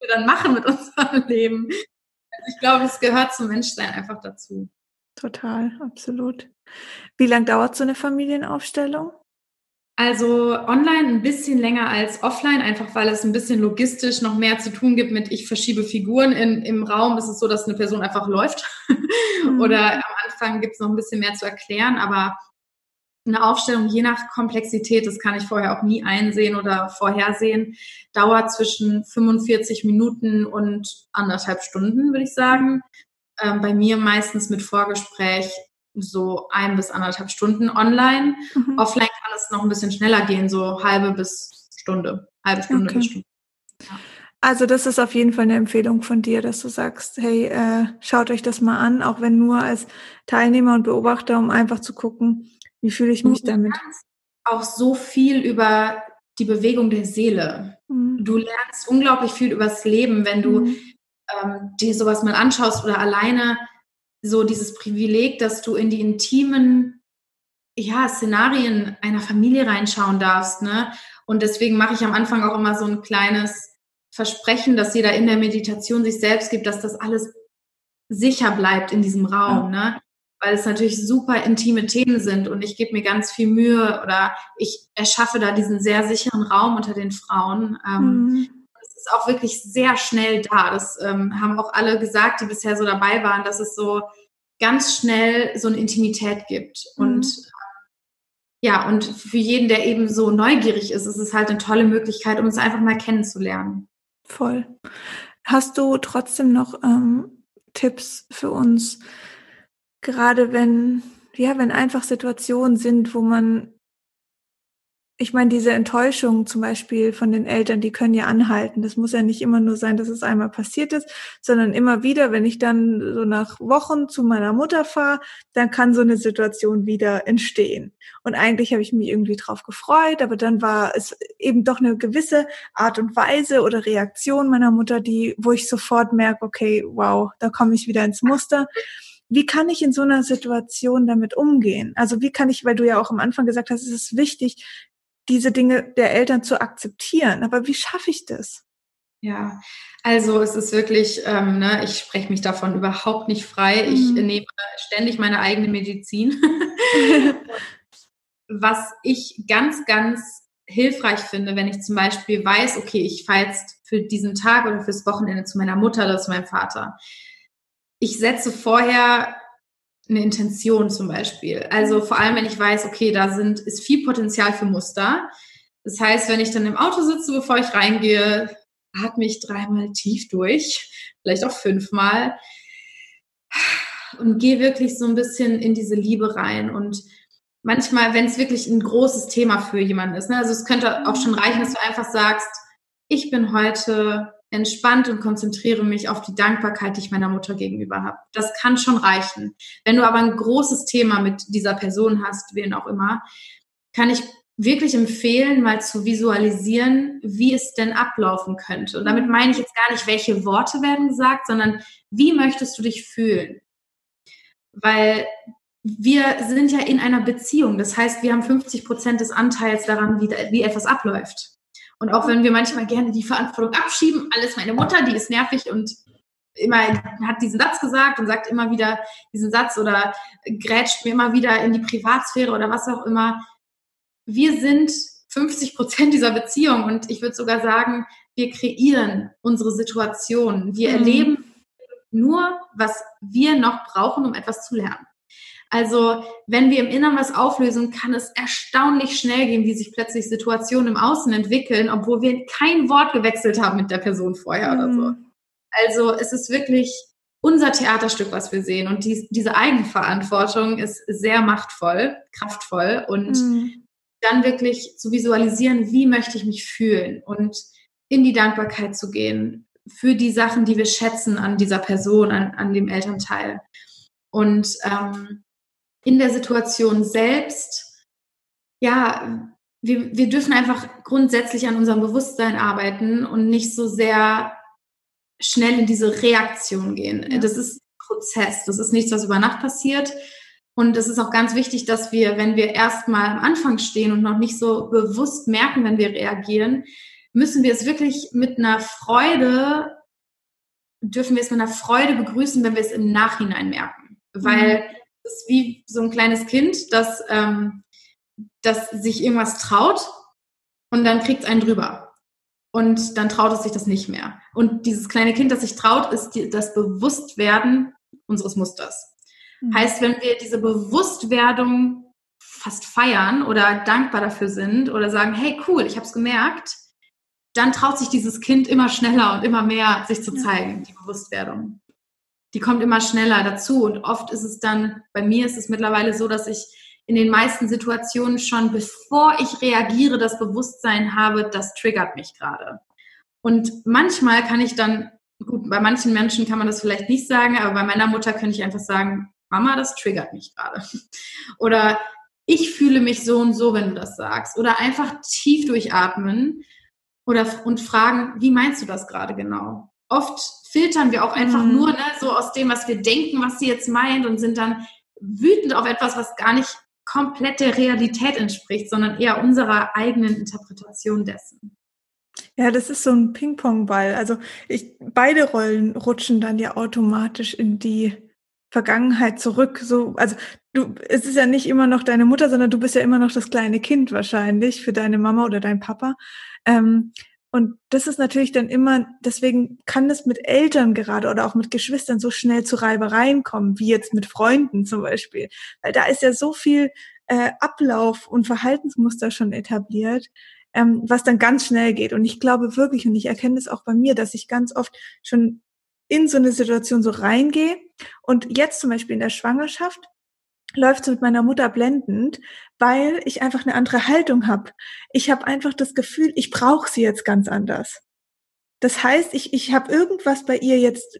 wir dann machen mit unserem Leben? Also ich glaube, es gehört zum Menschsein einfach dazu. Total, absolut. Wie lange dauert so eine Familienaufstellung? Also online ein bisschen länger als offline, einfach weil es ein bisschen logistisch noch mehr zu tun gibt mit ich verschiebe Figuren. In, Im Raum ist es so, dass eine Person einfach läuft. [LAUGHS] Mhm. Oder am Anfang gibt es noch ein bisschen mehr zu erklären, aber eine Aufstellung je nach Komplexität, das kann ich vorher auch nie einsehen oder vorhersehen, dauert zwischen 45 Minuten und anderthalb Stunden, würde ich sagen. Ähm, bei mir meistens mit Vorgespräch so ein bis anderthalb Stunden online. Mhm. Offline kann es noch ein bisschen schneller gehen, so halbe bis Stunde, halbe Stunde okay. bis Stunde. Ja. Also das ist auf jeden Fall eine Empfehlung von dir, dass du sagst, hey, äh, schaut euch das mal an, auch wenn nur als Teilnehmer und Beobachter, um einfach zu gucken, wie fühle ich mich damit? Auch so viel über die Bewegung der Seele. Mhm. Du lernst unglaublich viel übers Leben, wenn du mhm. ähm, dir sowas mal anschaust oder alleine so dieses Privileg, dass du in die intimen ja, Szenarien einer Familie reinschauen darfst. Ne? Und deswegen mache ich am Anfang auch immer so ein kleines Versprechen, dass jeder in der Meditation sich selbst gibt, dass das alles sicher bleibt in diesem Raum. Ja. Ne? Weil es natürlich super intime Themen sind und ich gebe mir ganz viel Mühe oder ich erschaffe da diesen sehr sicheren Raum unter den Frauen. Ähm, mhm. Es ist auch wirklich sehr schnell da. Das ähm, haben auch alle gesagt, die bisher so dabei waren, dass es so ganz schnell so eine Intimität gibt. Mhm. Und ja, und für jeden, der eben so neugierig ist, ist es halt eine tolle Möglichkeit, um es einfach mal kennenzulernen. Voll. Hast du trotzdem noch ähm, Tipps für uns, gerade wenn, ja, wenn einfach Situationen sind, wo man, ich meine, diese Enttäuschung zum Beispiel von den Eltern, die können ja anhalten. Das muss ja nicht immer nur sein, dass es einmal passiert ist, sondern immer wieder, wenn ich dann so nach Wochen zu meiner Mutter fahre, dann kann so eine Situation wieder entstehen. Und eigentlich habe ich mich irgendwie drauf gefreut, aber dann war es eben doch eine gewisse Art und Weise oder Reaktion meiner Mutter, die, wo ich sofort merke, okay, wow, da komme ich wieder ins Muster wie kann ich in so einer Situation damit umgehen? Also wie kann ich, weil du ja auch am Anfang gesagt hast, es ist wichtig, diese Dinge der Eltern zu akzeptieren. Aber wie schaffe ich das? Ja, also es ist wirklich, ähm, ne, ich spreche mich davon überhaupt nicht frei. Mhm. Ich nehme ständig meine eigene Medizin. [LAUGHS] Was ich ganz, ganz hilfreich finde, wenn ich zum Beispiel weiß, okay, ich fahre jetzt für diesen Tag oder fürs Wochenende zu meiner Mutter oder zu meinem Vater ich setze vorher eine Intention zum Beispiel. Also vor allem, wenn ich weiß, okay, da sind, ist viel Potenzial für Muster. Das heißt, wenn ich dann im Auto sitze, bevor ich reingehe, atme ich dreimal tief durch, vielleicht auch fünfmal und gehe wirklich so ein bisschen in diese Liebe rein und manchmal, wenn es wirklich ein großes Thema für jemanden ist, ne? also es könnte auch schon reichen, dass du einfach sagst, ich bin heute entspannt und konzentriere mich auf die Dankbarkeit, die ich meiner Mutter gegenüber habe. Das kann schon reichen. Wenn du aber ein großes Thema mit dieser Person hast, wen auch immer, kann ich wirklich empfehlen, mal zu visualisieren, wie es denn ablaufen könnte. Und damit meine ich jetzt gar nicht, welche Worte werden gesagt, sondern wie möchtest du dich fühlen? Weil wir sind ja in einer Beziehung. Das heißt, wir haben 50 Prozent des Anteils daran, wie, wie etwas abläuft. Und auch wenn wir manchmal gerne die Verantwortung abschieben, alles meine Mutter, die ist nervig und immer hat diesen Satz gesagt und sagt immer wieder diesen Satz oder grätscht mir immer wieder in die Privatsphäre oder was auch immer. Wir sind 50 Prozent dieser Beziehung und ich würde sogar sagen, wir kreieren unsere Situation. Wir mhm. erleben nur, was wir noch brauchen, um etwas zu lernen. Also wenn wir im Inneren was auflösen, kann es erstaunlich schnell gehen, wie sich plötzlich Situationen im Außen entwickeln, obwohl wir kein Wort gewechselt haben mit der Person vorher mhm. oder so. Mhm. Also es ist wirklich unser Theaterstück, was wir sehen. Und die, diese Eigenverantwortung ist sehr machtvoll, kraftvoll und mhm. dann wirklich zu visualisieren, wie möchte ich mich fühlen und in die Dankbarkeit zu gehen für die Sachen, die wir schätzen an dieser Person, an, an dem Elternteil. Und ähm, in der Situation selbst, ja, wir, wir dürfen einfach grundsätzlich an unserem Bewusstsein arbeiten und nicht so sehr schnell in diese Reaktion gehen. Ja. Das ist ein Prozess, das ist nichts, was über Nacht passiert. Und es ist auch ganz wichtig, dass wir, wenn wir erstmal am Anfang stehen und noch nicht so bewusst merken, wenn wir reagieren, müssen wir es wirklich mit einer Freude, dürfen wir es mit einer Freude begrüßen, wenn wir es im Nachhinein merken. Weil mhm ist wie so ein kleines Kind, das, ähm, das sich irgendwas traut und dann kriegt es einen drüber. Und dann traut es sich das nicht mehr. Und dieses kleine Kind, das sich traut, ist die, das Bewusstwerden unseres Musters. Mhm. Heißt, wenn wir diese Bewusstwerdung fast feiern oder dankbar dafür sind oder sagen, hey cool, ich habe es gemerkt, dann traut sich dieses Kind immer schneller und immer mehr sich zu zeigen, ja. die Bewusstwerdung die kommt immer schneller dazu. Und oft ist es dann, bei mir ist es mittlerweile so, dass ich in den meisten Situationen schon, bevor ich reagiere, das Bewusstsein habe, das triggert mich gerade. Und manchmal kann ich dann, gut, bei manchen Menschen kann man das vielleicht nicht sagen, aber bei meiner Mutter könnte ich einfach sagen, Mama, das triggert mich gerade. [LAUGHS] Oder ich fühle mich so und so, wenn du das sagst. Oder einfach tief durchatmen oder und fragen, wie meinst du das gerade genau? Oft filtern wir auch einfach mhm. nur ne, so aus dem, was wir denken, was sie jetzt meint und sind dann wütend auf etwas, was gar nicht komplett der Realität entspricht, sondern eher unserer eigenen Interpretation dessen. Ja, das ist so ein Ping-Pong-Ball. Also ich, beide Rollen rutschen dann ja automatisch in die Vergangenheit zurück. So, also du, es ist ja nicht immer noch deine Mutter, sondern du bist ja immer noch das kleine Kind wahrscheinlich für deine Mama oder dein Papa. Ähm, und das ist natürlich dann immer, deswegen kann es mit Eltern gerade oder auch mit Geschwistern so schnell zu Reibereien kommen, wie jetzt mit Freunden zum Beispiel. Weil da ist ja so viel äh, Ablauf und Verhaltensmuster schon etabliert, ähm, was dann ganz schnell geht. Und ich glaube wirklich, und ich erkenne es auch bei mir, dass ich ganz oft schon in so eine Situation so reingehe. Und jetzt zum Beispiel in der Schwangerschaft läuft es mit meiner Mutter blendend, weil ich einfach eine andere Haltung habe. Ich habe einfach das Gefühl, ich brauche sie jetzt ganz anders. Das heißt, ich, ich habe irgendwas bei ihr jetzt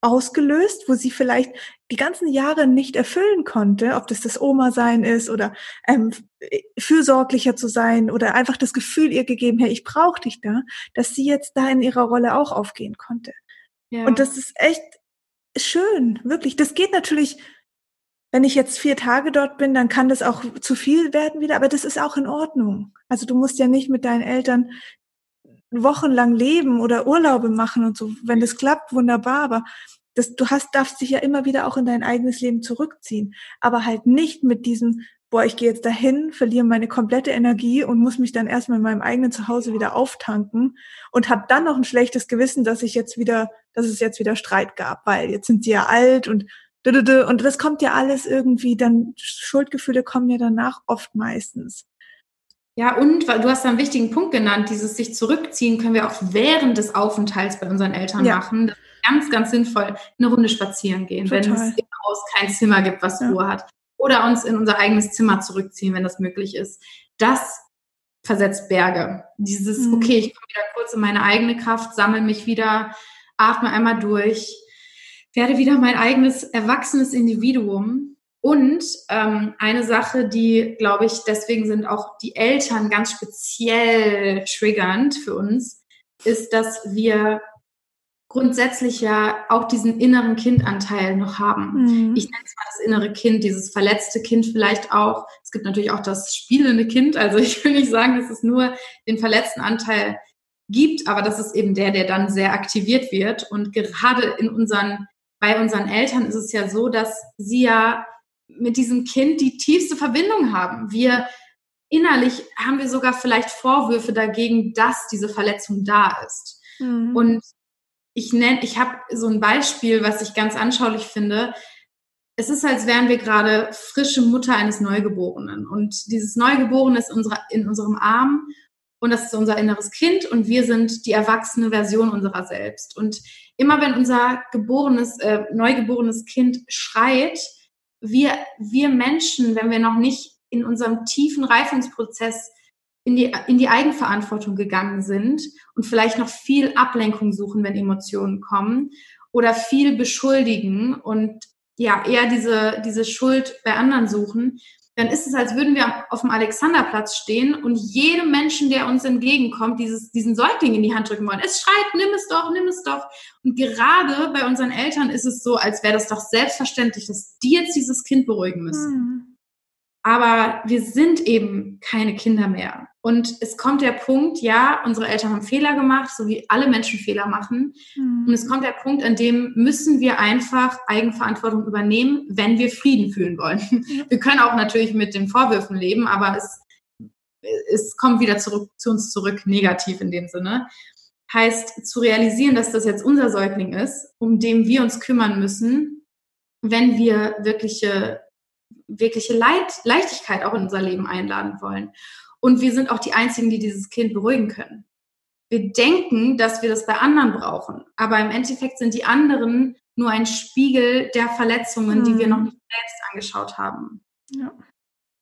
ausgelöst, wo sie vielleicht die ganzen Jahre nicht erfüllen konnte, ob das das Oma sein ist oder ähm, fürsorglicher zu sein oder einfach das Gefühl ihr gegeben, hey, ich brauche dich da, dass sie jetzt da in ihrer Rolle auch aufgehen konnte. Ja. Und das ist echt schön, wirklich. Das geht natürlich wenn ich jetzt vier Tage dort bin, dann kann das auch zu viel werden wieder, aber das ist auch in Ordnung. Also du musst ja nicht mit deinen Eltern wochenlang leben oder Urlaube machen und so. Wenn das klappt, wunderbar, aber das, du hast, darfst dich ja immer wieder auch in dein eigenes Leben zurückziehen. Aber halt nicht mit diesem, boah, ich gehe jetzt dahin, verliere meine komplette Energie und muss mich dann erstmal in meinem eigenen Zuhause wieder auftanken und habe dann noch ein schlechtes Gewissen, dass ich jetzt wieder, dass es jetzt wieder Streit gab, weil jetzt sind sie ja alt und und das kommt ja alles irgendwie, dann Schuldgefühle kommen ja danach oft meistens. Ja, und du hast da einen wichtigen Punkt genannt, dieses sich zurückziehen können wir auch während des Aufenthalts bei unseren Eltern ja. machen. Das ist ganz, ganz sinnvoll, eine Runde spazieren gehen, Total. wenn es im Haus kein Zimmer gibt, was ja. Ruhe hat. oder uns in unser eigenes Zimmer zurückziehen, wenn das möglich ist. Das versetzt Berge. Dieses, mhm. okay, ich komme wieder kurz in meine eigene Kraft, sammle mich wieder, atme einmal durch, werde wieder mein eigenes erwachsenes Individuum. Und ähm, eine Sache, die, glaube ich, deswegen sind auch die Eltern ganz speziell triggernd für uns, ist, dass wir grundsätzlich ja auch diesen inneren Kindanteil noch haben. Mhm. Ich nenne es mal das innere Kind, dieses verletzte Kind vielleicht auch. Es gibt natürlich auch das spielende Kind. Also ich will nicht sagen, dass es nur den verletzten Anteil gibt, aber das ist eben der, der dann sehr aktiviert wird. Und gerade in unseren, bei unseren Eltern ist es ja so, dass sie ja mit diesem Kind die tiefste Verbindung haben. Wir innerlich haben wir sogar vielleicht Vorwürfe dagegen, dass diese Verletzung da ist. Mhm. Und ich nenne, ich habe so ein Beispiel, was ich ganz anschaulich finde. Es ist, als wären wir gerade frische Mutter eines Neugeborenen. Und dieses Neugeborene ist unsere, in unserem Arm und das ist unser inneres Kind und wir sind die erwachsene Version unserer selbst. Und immer wenn unser geborenes, äh, neugeborenes Kind schreit, wir, wir Menschen, wenn wir noch nicht in unserem tiefen Reifungsprozess in die, in die Eigenverantwortung gegangen sind und vielleicht noch viel Ablenkung suchen, wenn Emotionen kommen oder viel beschuldigen und ja, eher diese, diese Schuld bei anderen suchen, dann ist es, als würden wir auf dem Alexanderplatz stehen und jedem Menschen, der uns entgegenkommt, dieses, diesen Säugling in die Hand drücken wollen. Es schreit, nimm es doch, nimm es doch. Und gerade bei unseren Eltern ist es so, als wäre das doch selbstverständlich, dass die jetzt dieses Kind beruhigen müssen. Hm. Aber wir sind eben keine Kinder mehr. Und es kommt der Punkt, ja, unsere Eltern haben Fehler gemacht, so wie alle Menschen Fehler machen. Mhm. Und es kommt der Punkt, an dem müssen wir einfach Eigenverantwortung übernehmen, wenn wir Frieden fühlen wollen. Wir können auch natürlich mit den Vorwürfen leben, aber es, es kommt wieder zurück, zu uns zurück, negativ in dem Sinne. Heißt, zu realisieren, dass das jetzt unser Säugling ist, um den wir uns kümmern müssen, wenn wir wirkliche wirkliche Leid, Leichtigkeit auch in unser Leben einladen wollen. Und wir sind auch die Einzigen, die dieses Kind beruhigen können. Wir denken, dass wir das bei anderen brauchen, aber im Endeffekt sind die anderen nur ein Spiegel der Verletzungen, mhm. die wir noch mhm. nicht selbst angeschaut haben. Ja.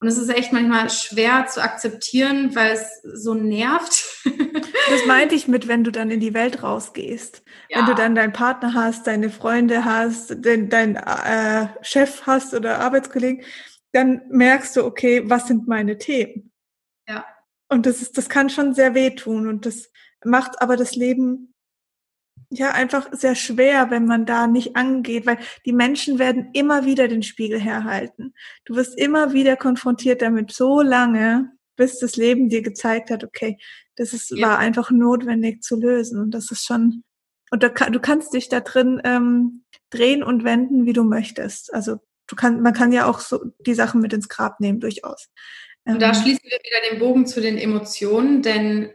Und es ist echt manchmal schwer zu akzeptieren, weil es so nervt. [LAUGHS] das meinte ich mit, wenn du dann in die Welt rausgehst. Ja. Wenn du dann deinen Partner hast, deine Freunde hast, den, deinen äh, Chef hast oder Arbeitskollegen, dann merkst du, okay, was sind meine Themen? Und das ist, das kann schon sehr wehtun und das macht aber das Leben ja einfach sehr schwer, wenn man da nicht angeht, weil die Menschen werden immer wieder den Spiegel herhalten. Du wirst immer wieder konfrontiert damit so lange, bis das Leben dir gezeigt hat, okay, das ist, ja. war einfach notwendig zu lösen. Und das ist schon, und da, du kannst dich da drin ähm, drehen und wenden, wie du möchtest. Also du kannst, man kann ja auch so die Sachen mit ins Grab nehmen, durchaus. Und da ähm. schließen wir wieder den Bogen zu den Emotionen, denn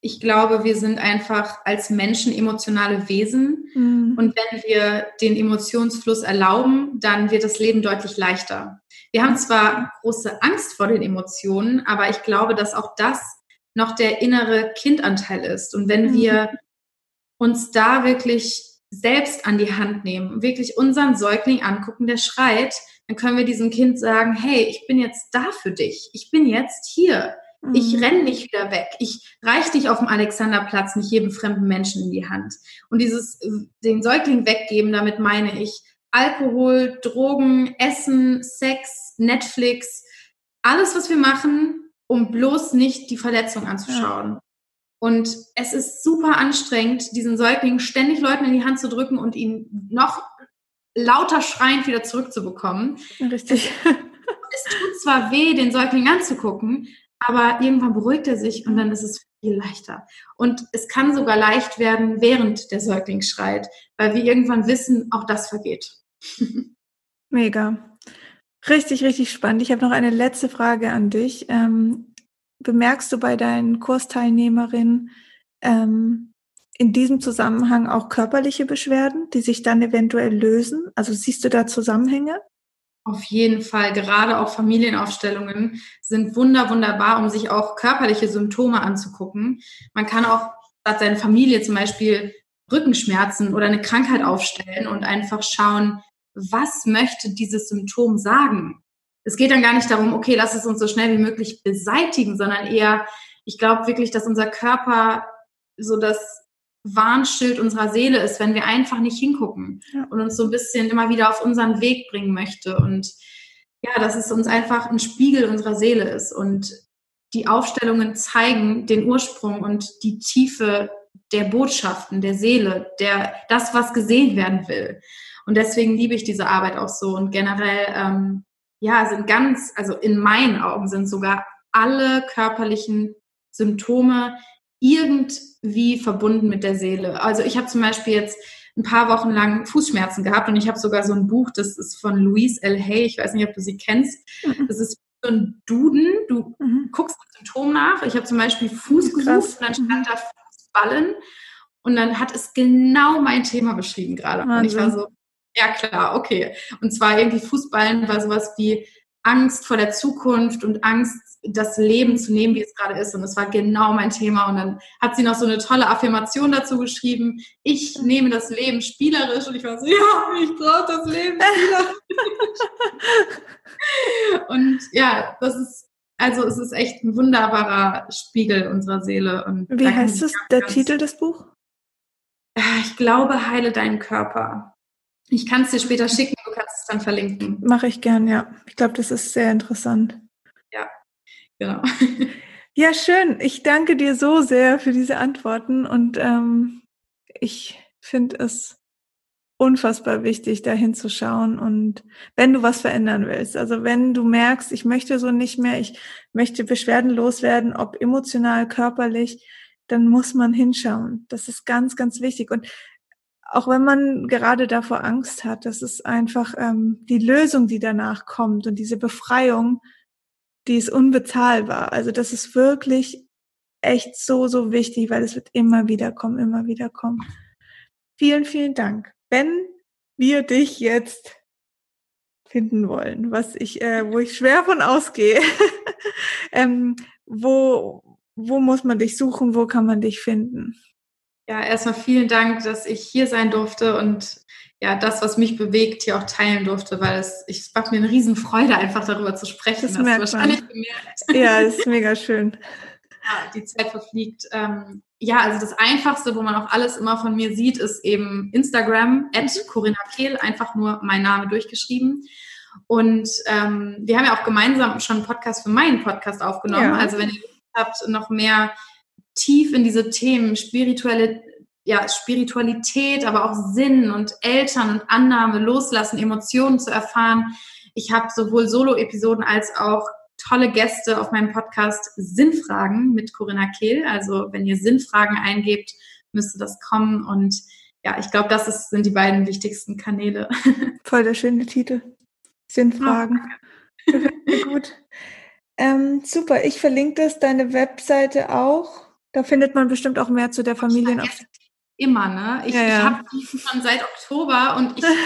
ich glaube, wir sind einfach als Menschen emotionale Wesen. Mhm. Und wenn wir den Emotionsfluss erlauben, dann wird das Leben deutlich leichter. Wir haben zwar große Angst vor den Emotionen, aber ich glaube, dass auch das noch der innere Kindanteil ist. Und wenn mhm. wir uns da wirklich selbst an die Hand nehmen, wirklich unseren Säugling angucken, der schreit, dann können wir diesem Kind sagen, hey, ich bin jetzt da für dich. Ich bin jetzt hier. Ich mhm. renne nicht wieder weg. Ich reiche dich auf dem Alexanderplatz nicht jedem fremden Menschen in die Hand. Und dieses äh, den Säugling weggeben, damit meine ich Alkohol, Drogen, Essen, Sex, Netflix, alles, was wir machen, um bloß nicht die Verletzung anzuschauen. Ja. Und es ist super anstrengend, diesen Säugling ständig Leuten in die Hand zu drücken und ihn noch lauter schreiend wieder zurückzubekommen. Richtig. Es, tut zwar weh, den Säugling anzugucken, aber irgendwann beruhigt er sich und dann ist es viel leichter. Und es kann sogar leicht werden, während der Säugling schreit, weil wir irgendwann wissen, auch das vergeht. [LAUGHS] Mega. Richtig, richtig spannend. Ich habe noch eine letzte Frage an dich. Ähm, bemerkst du bei deinen Kursteilnehmerinnen ähm, in diesem Zusammenhang auch körperliche Beschwerden, die sich dann eventuell lösen? Also siehst du da Zusammenhänge? Auf jeden Fall, gerade auch Familienaufstellungen sind wunder, wunderbar, um sich auch körperliche Symptome anzugucken. Man kann auch statt seine Familie zum Beispiel Rückenschmerzen oder eine Krankheit aufstellen und einfach schauen, was möchte dieses Symptom sagen? es geht dann gar nicht darum, okay, lass es uns so schnell wie möglich beseitigen, sondern eher, ich glaube wirklich, dass unser Körper so das Warnschild unserer Seele ist, wenn wir einfach nicht hingucken ja. und uns so ein bisschen immer wieder auf unseren Weg bringen möchte. Und ja, dass es uns einfach ein Spiegel unserer Seele ist. Und die Aufstellungen zeigen den Ursprung und die Tiefe der Botschaften, der Seele, der, das, was gesehen werden will. Und deswegen liebe ich diese Arbeit auch so. Und generell, ähm, ja, sind ganz, also in meinen Augen sind sogar alle körperlichen Symptome irgendwie verbunden mit der Seele. Also ich habe zum Beispiel jetzt ein paar Wochen lang Fußschmerzen gehabt und ich habe sogar so ein Buch, das ist von Louise L. Hay, ich weiß nicht, ob du sie kennst. Mhm. Das ist so ein Duden, du mhm. guckst Symptom nach. Ich habe zum Beispiel Fuß gesucht und dann stand mhm. da Fußballen und dann hat es genau mein Thema beschrieben gerade. Und ich war so, ja klar, okay. Und zwar irgendwie Fußballen war sowas wie Angst vor der Zukunft und Angst, das Leben zu nehmen, wie es gerade ist. Und es war genau mein Thema. Und dann hat sie noch so eine tolle Affirmation dazu geschrieben. Ich nehme das Leben spielerisch. Und ich war so, ja, ich brauche das Leben spielerisch. [LAUGHS] und ja, das ist, also es ist echt ein wunderbarer Spiegel unserer Seele. Und wie heißt es, der Titel des Buchs? Ich glaube, heile deinen Körper. Ich kann es dir später schicken, du kannst es dann verlinken. Mache ich gern, ja. Ich glaube, das ist sehr interessant. Ja, genau. Ja, schön. Ich danke dir so sehr für diese Antworten und ähm, ich finde es unfassbar wichtig, da hinzuschauen und wenn du was verändern willst, also wenn du merkst, ich möchte so nicht mehr, ich möchte Beschwerden loswerden, ob emotional, körperlich, dann muss man hinschauen. Das ist ganz, ganz wichtig. Und auch wenn man gerade davor Angst hat, das ist einfach ähm, die Lösung, die danach kommt und diese Befreiung, die ist unbezahlbar. Also das ist wirklich echt so, so wichtig, weil es wird immer wieder kommen, immer wieder kommen. Vielen, vielen Dank. Wenn wir dich jetzt finden wollen, was ich, äh, wo ich schwer von ausgehe, [LAUGHS] ähm, wo, wo muss man dich suchen, wo kann man dich finden? Ja, erstmal vielen Dank, dass ich hier sein durfte und ja, das, was mich bewegt, hier auch teilen durfte, weil es, ich macht mir eine Riesenfreude, einfach darüber zu sprechen. Das, das merkt wahrscheinlich man. gemerkt. Ja, ist mega schön. [LAUGHS] Ja, die Zeit verfliegt. Ähm, ja, also das Einfachste, wo man auch alles immer von mir sieht, ist eben Instagram, at mhm. Corinna Kehl, einfach nur mein Name durchgeschrieben. Und ähm, wir haben ja auch gemeinsam schon einen Podcast für meinen Podcast aufgenommen. Ja. Also wenn ihr habt, noch mehr tief in diese Themen, spirituelle, ja, Spiritualität, aber auch Sinn und Eltern und Annahme, Loslassen, Emotionen zu erfahren. Ich habe sowohl Solo-Episoden als auch tolle Gäste auf meinem Podcast Sinnfragen mit Corinna Kehl. Also wenn ihr Sinnfragen eingebt, müsste das kommen. Und ja, ich glaube, das ist, sind die beiden wichtigsten Kanäle. [LAUGHS] Voll der schöne Titel. Sinnfragen. Oh, [LAUGHS] gut. Ähm, super, ich verlinke das, deine Webseite auch. Da findet man bestimmt auch mehr zu der Familien. Immer, ne? Ich, ja, ja. ich habe die schon seit Oktober und ich sage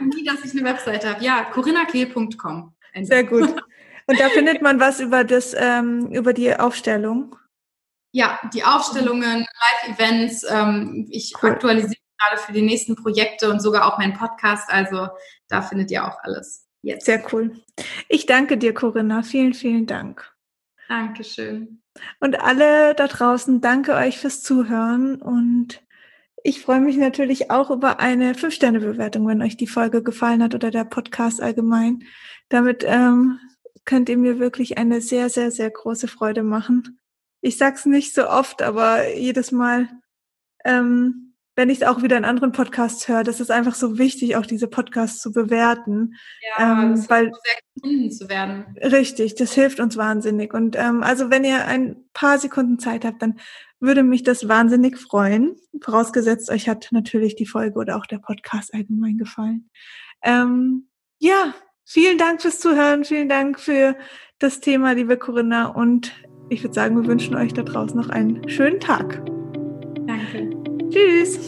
nie, dass ich eine Webseite habe. Ja, corinnakehl.com. Sehr gut. [LAUGHS] Und da findet man was über das, ähm, über die Aufstellung. Ja, die Aufstellungen, Live-Events. Ähm, ich cool. aktualisiere gerade für die nächsten Projekte und sogar auch meinen Podcast. Also da findet ihr auch alles. Jetzt. Sehr cool. Ich danke dir, Corinna. Vielen, vielen Dank. Dankeschön. Und alle da draußen, danke euch fürs Zuhören und ich freue mich natürlich auch über eine Fünf-Sterne-Bewertung, wenn euch die Folge gefallen hat oder der Podcast allgemein. Damit ähm, könnt ihr mir wirklich eine sehr, sehr, sehr große Freude machen. Ich sag's nicht so oft, aber jedes Mal ähm, wenn ich auch wieder in anderen Podcasts höre, das ist einfach so wichtig, auch diese Podcasts zu bewerten. Ja, ähm, weil gefunden zu werden. Richtig, das hilft uns wahnsinnig. Und ähm, also wenn ihr ein paar Sekunden Zeit habt, dann würde mich das wahnsinnig freuen. Vorausgesetzt, euch hat natürlich die Folge oder auch der Podcast allgemein gefallen. Ähm, ja, vielen Dank fürs Zuhören, vielen Dank für das Thema, liebe Corinna. Und ich würde sagen, wir wünschen euch da draußen noch einen schönen Tag. Tschüss.